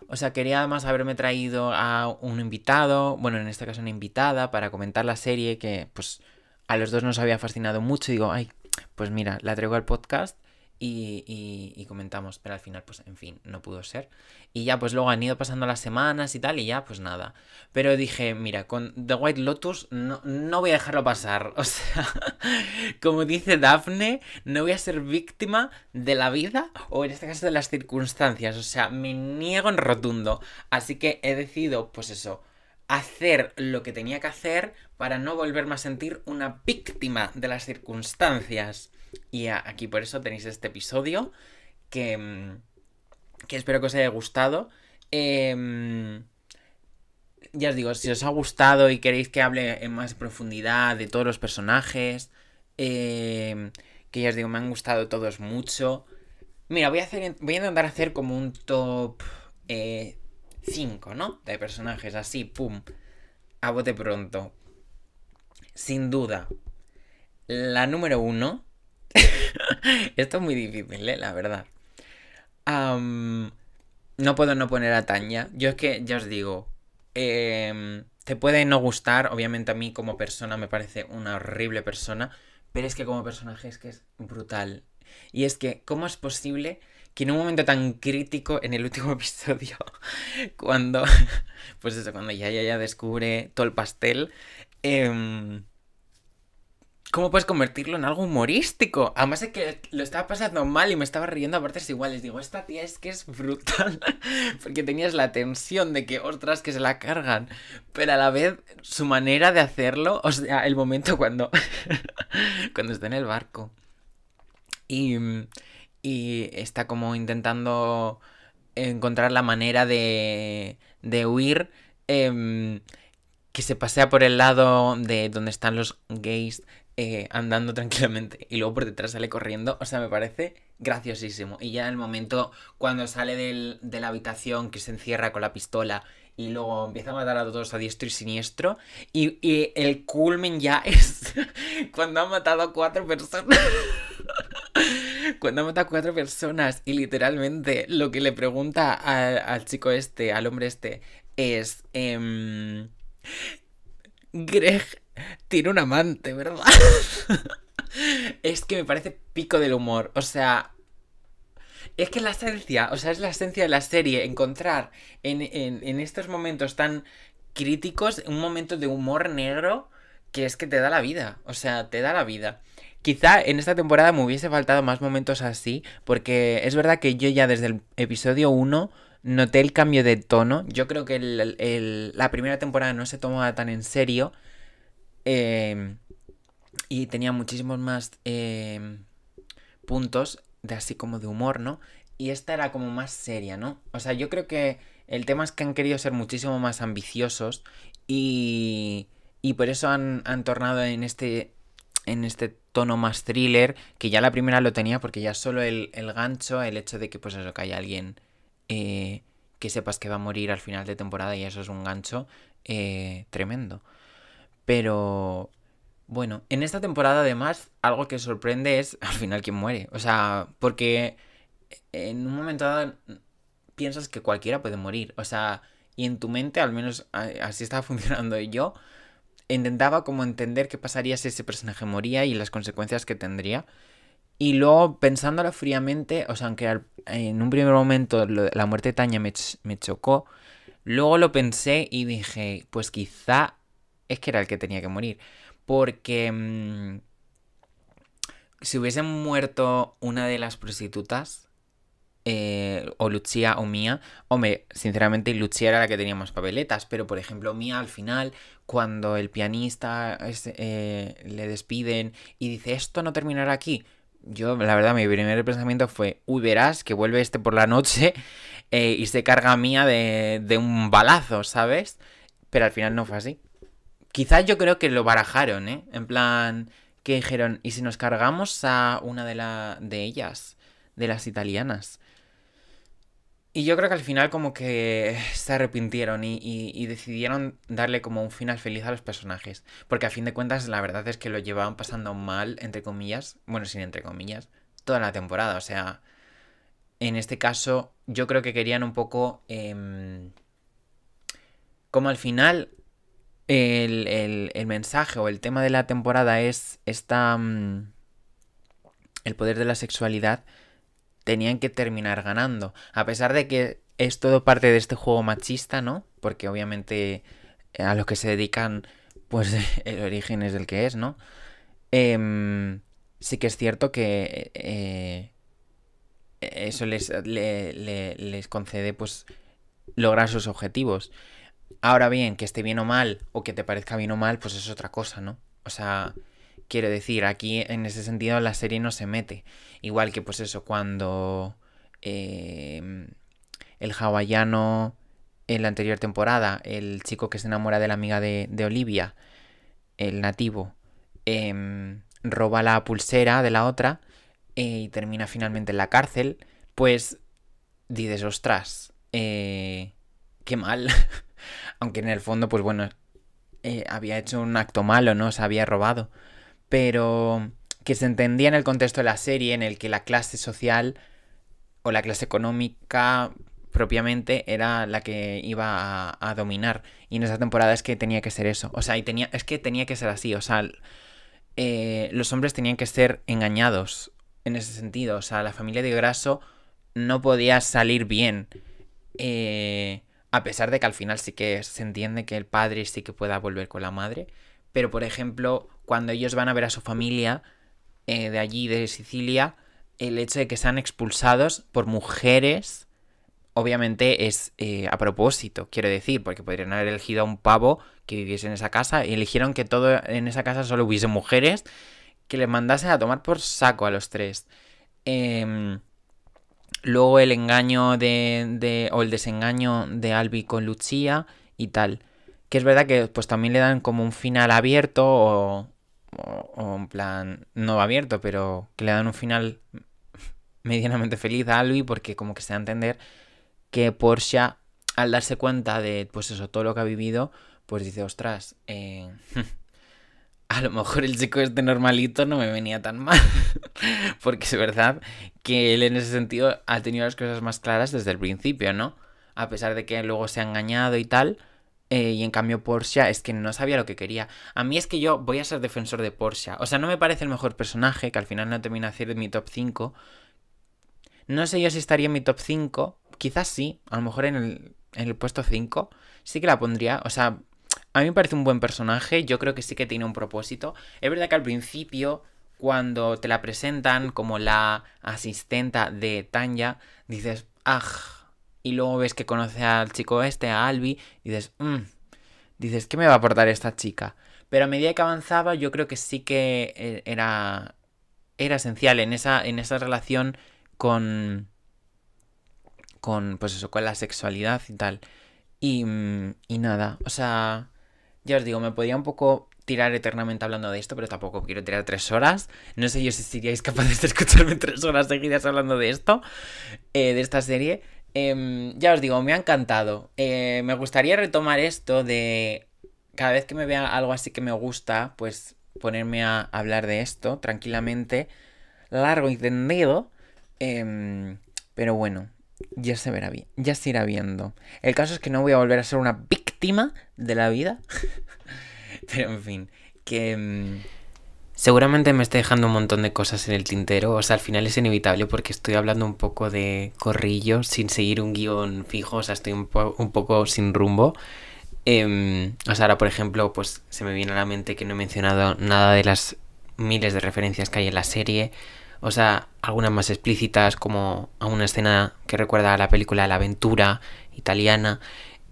O sea, quería además haberme traído a un invitado, bueno, en este caso una invitada, para comentar la serie que, pues, a los dos nos había fascinado mucho y digo, ay, pues mira, la traigo al podcast y, comentamos, pero al final, pues en fin, no pudo ser. Y ya, pues luego han ido pasando las semanas y tal, y ya, pues nada. Pero dije, mira, con The White Lotus no, no voy a dejarlo pasar. O sea, como dice Daphne, no voy a ser víctima de la vida o en este caso de las circunstancias. O sea, me niego en rotundo. Así que he decidido, pues eso, hacer lo que tenía que hacer para no volverme a sentir una víctima de las circunstancias. Y aquí por eso tenéis este episodio que, mm, que espero que os haya gustado. Em, ya os digo, si os ha gustado y queréis que hable en más profundidad de todos los personajes, em, que ya os digo, me han gustado todos mucho. Mira, voy a, hacer, voy a intentar hacer como un top eh, 5, ¿no? De personajes así, pum, a bote pronto. Sin duda, la número uno. Esto es muy difícil, ¿eh? La verdad. no puedo no poner a Tanya. Yo es que, ya os digo, em, te puede no gustar. Obviamente a mí como persona me parece una horrible persona. Pero es que como personaje es que es brutal. Y es que, ¿cómo es posible que en un momento tan crítico en el último episodio, cuando, pues eso, cuando ya, ya, ya descubre todo el pastel, eh, ¿Cómo puedes convertirlo en algo humorístico? Además de que lo estaba pasando mal y me estaba riendo a partes iguales. Digo, esta tía es que es brutal. Porque tenías la tensión de que, ostras, que se la cargan. Pero a la vez, su manera de hacerlo, o sea, el momento cuando, cuando está en el barco. Y, y está como intentando encontrar la manera de, de huir. Em, que se pasea por el lado de donde están los gays eh, andando tranquilamente y luego por detrás sale corriendo. O sea, me parece graciosísimo. Y ya en el momento cuando sale de la habitación que se encierra con la pistola y luego empieza a matar a todos a diestro y siniestro. Y, y el culmen ya es cuando ha matado a cuatro personas. Cuando mata a cuatro personas y literalmente lo que le pregunta al chico este, al hombre este, es... Eh, Greg tiene un amante, ¿verdad? es que me parece pico del humor. O sea, es que la esencia, o sea, es la esencia de la serie, encontrar en, en, estos momentos tan críticos un momento de humor negro que es que te da la vida, o sea, te da la vida. Quizá en esta temporada me hubiese faltado más momentos así, porque es verdad que yo ya desde el episodio 1 noté el cambio de tono. Yo creo que la primera temporada no se tomaba tan en serio em, y tenía muchísimos más em, puntos de así como de humor, ¿no? Y esta era como más seria, ¿no? O sea, yo creo que el tema es que han querido ser muchísimo más ambiciosos y, y por eso han, han tornado en este, en este tono más thriller, que ya la primera lo tenía porque ya solo el, el gancho, el hecho de que pues eso, que haya alguien eh, que sepas que va a morir al final de temporada y eso es un gancho eh, tremendo. Pero bueno, en esta temporada además algo que sorprende es al final quién muere. O sea, porque en un momento dado piensas que cualquiera puede morir. O sea, y en tu mente, al menos así estaba funcionando yo, intentaba como entender qué pasaría si ese personaje moría y las consecuencias que tendría. Y luego, pensándolo fríamente, o sea, aunque en un primer momento la muerte de Tanya me, me, chocó, luego lo pensé y dije, pues quizá es que era el que tenía que morir. Porque mmm, si hubiesen muerto una de las prostitutas, eh, o Lucía o Mía. Hombre, sinceramente Lucía era la que tenía más papeletas, pero por ejemplo Mía al final, cuando el pianista eh, le despiden y dice esto no terminará aquí, yo la verdad mi primer pensamiento fue, uy verás que vuelve este por la noche eh, y se carga Mía de un balazo, ¿sabes? Pero al final no fue así. Quizás yo creo que lo barajaron, ¿eh? En plan, que dijeron, ¿y si nos cargamos a una de, la, de ellas? De las italianas. Y yo creo que al final como que se arrepintieron y, decidieron darle como un final feliz a los personajes. Porque a fin de cuentas la verdad es que lo llevaban pasando mal, entre comillas, bueno, sin entre comillas, toda la temporada. O sea, en este caso yo creo que querían un poco... Em, como al final el, el, mensaje o el tema de la temporada es esta... Mm, el poder de la sexualidad tenían que terminar ganando. A pesar de que es todo parte de este juego machista, ¿no? Porque obviamente eh, a los que se dedican, pues el origen es el que es, ¿no? Em, sí que es cierto que eh, eso les, les concede, pues, lograr sus objetivos. Ahora bien, que esté bien o mal, o que te parezca bien o mal, pues es otra cosa, ¿no? O sea, Quiero decir, aquí en ese sentido la serie no se mete. Igual que pues eso, cuando em, el hawaiano en la anterior temporada, el chico que se enamora de la amiga de, Olivia, el nativo, em, roba la pulsera de la otra eh, y termina finalmente en la cárcel, pues dices, ostras, eh, qué mal. Aunque en el fondo, pues bueno, eh, había hecho un acto malo, ¿no? Se había robado pero que se entendía en el contexto de la serie en el que la clase social o la clase económica propiamente era la que iba a, dominar. Y en esa temporada es que tenía que ser eso. O sea, y tenía, es que tenía que ser así. O sea, eh, los hombres tenían que ser engañados en ese sentido. O sea, la familia de Graso no podía salir bien. Eh, a pesar de que al final sí que se entiende que el padre sí que pueda volver con la madre. Pero, por ejemplo, cuando ellos van a ver a su familia eh, de allí, de Sicilia, el hecho de que sean expulsados por mujeres, obviamente es eh, a propósito, quiero decir, porque podrían haber elegido a un pavo que viviese en esa casa y eligieron que todo en esa casa solo hubiese mujeres que les mandasen a tomar por saco a los tres. Em, luego el engaño de, de, o el desengaño de Albi con Lucía y tal. Que es verdad que pues también le dan como un final abierto o, o, en plan, no abierto, pero que le dan un final medianamente feliz a Albi porque como que se da a entender que Porsche al darse cuenta de pues eso, todo lo que ha vivido, pues dice, ostras, eh, a lo mejor el chico este normalito no me venía tan mal. porque es verdad que él en ese sentido ha tenido las cosas más claras desde el principio, ¿no? A pesar de que luego se ha engañado y tal, eh, y en cambio Porsche es que no sabía lo que quería. A mí es que yo voy a ser defensor de Porsche. O sea, no me parece el mejor personaje, que al final no termina de ser mi top 5. No sé yo si estaría en mi top 5. Quizás sí, a lo mejor en el, en el puesto 5. Sí que la pondría. O sea, a mí me parece un buen personaje. Yo creo que sí que tiene un propósito. Es verdad que al principio, cuando te la presentan como la asistenta de Tanya, dices, ah y luego ves que conoce al chico este, a Albi, y dices, mmm, dices, ¿qué me va a aportar esta chica? Pero a medida que avanzaba, yo creo que sí que eh, era, era esencial en esa, en esa relación con. con. pues eso, con la sexualidad y tal. Y. mm, y nada, o sea. Ya os digo, me podía un poco tirar eternamente hablando de esto, pero tampoco quiero tirar tres horas. No sé yo si seríais capaces de escucharme tres horas seguidas hablando de esto, eh, de esta serie. Em, ya os digo, me ha encantado. Eh, me gustaría retomar esto de cada vez que me vea algo así que me gusta, pues ponerme a hablar de esto tranquilamente, largo y tendido. Em, pero bueno, ya se verá bien, ya se irá viendo. El caso es que no voy a volver a ser una víctima de la vida. pero en fin, que... em, Seguramente me estoy dejando un montón de cosas en el tintero, o sea, al final es inevitable porque estoy hablando un poco de corrillo sin seguir un guion fijo, o sea, estoy un poco sin rumbo. Em, o sea, ahora por ejemplo, pues se me viene a la mente que no he mencionado nada de las miles de referencias que hay en la serie. O sea, algunas más explícitas como a una escena que recuerda a la película La aventura italiana.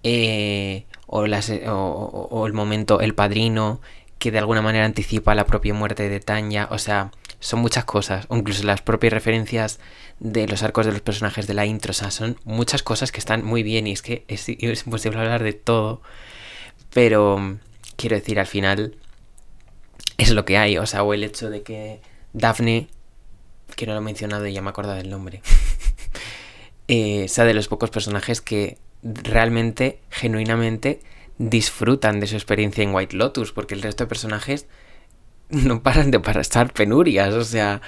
eh, o, las- o- el momento El Padrino, que de alguna manera anticipa la propia muerte de Tanya. O sea, son muchas cosas. O incluso las propias referencias de los arcos de los personajes de la intro. O sea, son muchas cosas que están muy bien y es que es, es imposible hablar de todo. Pero quiero decir, al final es lo que hay. O sea, o el hecho de que Daphne, que no lo he mencionado y ya me acordado del nombre, eh, sea de los pocos personajes que realmente, genuinamente, disfrutan de su experiencia en White Lotus, porque el resto de personajes no paran de pasar penurias, o sea,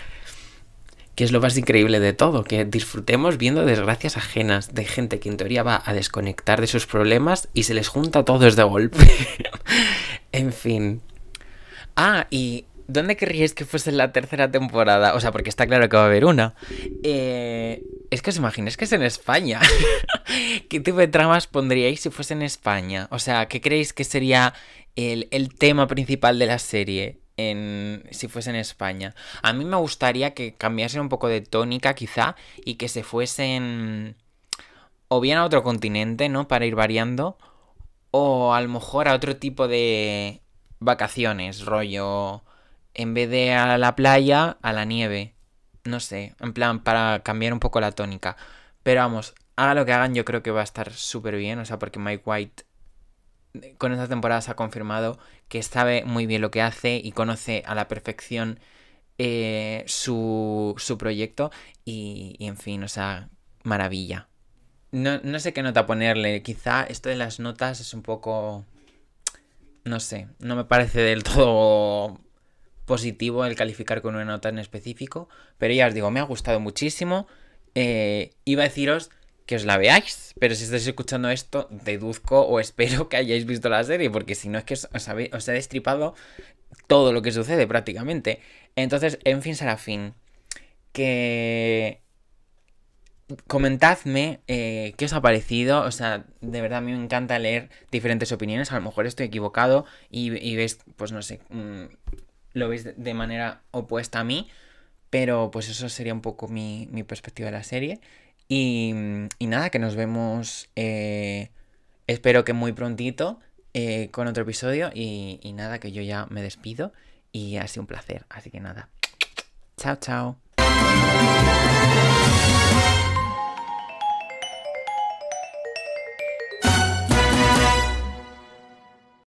que es lo más increíble de todo, que disfrutemos viendo desgracias ajenas de gente que en teoría va a desconectar de sus problemas y se les junta todos de golpe. en fin. Ah, y ¿dónde querríais que fuese la tercera temporada? O sea, porque está claro que va a haber una. Eh, es que os imagináis que es en España. ¿Qué tipo de tramas pondríais si fuese en España? O sea, ¿qué creéis que sería el, tema principal de la serie? En, si fuese en España. A mí me gustaría que cambiasen un poco de tónica, quizá, y que se fuesen o bien a otro continente, ¿no? Para ir variando, o a lo mejor a otro tipo de vacaciones, rollo, en vez de a la playa, a la nieve. No sé, en plan, para cambiar un poco la tónica. Pero vamos, haga lo que hagan, yo creo que va a estar súper bien, o sea, porque Mike White con esta temporada se ha confirmado que sabe muy bien lo que hace y conoce a la perfección eh, su, su proyecto y, y, en fin, o sea, maravilla. No, no sé qué nota ponerle, quizá esto de las notas es un poco... No sé, no me parece del todo positivo el calificar con una nota en específico, pero ya os digo, me ha gustado muchísimo. Eh, iba a deciros que os la veáis, pero si estáis escuchando esto, deduzco o espero que hayáis visto la serie, porque si no es que os, he destripado todo lo que sucede prácticamente. Entonces, en fin, Serafín, que comentadme eh, qué os ha parecido. O sea, de verdad a mí me encanta leer diferentes opiniones. A lo mejor estoy equivocado y, y veis, pues no sé, mm, lo veis de, manera opuesta a mí. Pero pues eso sería un poco mi, mi perspectiva de la serie. Y, y nada, que nos vemos. eh, espero que muy prontito eh, con otro episodio. Y, y nada, que yo ya me despido. Y ha sido un placer. Así que nada. Chao, chao.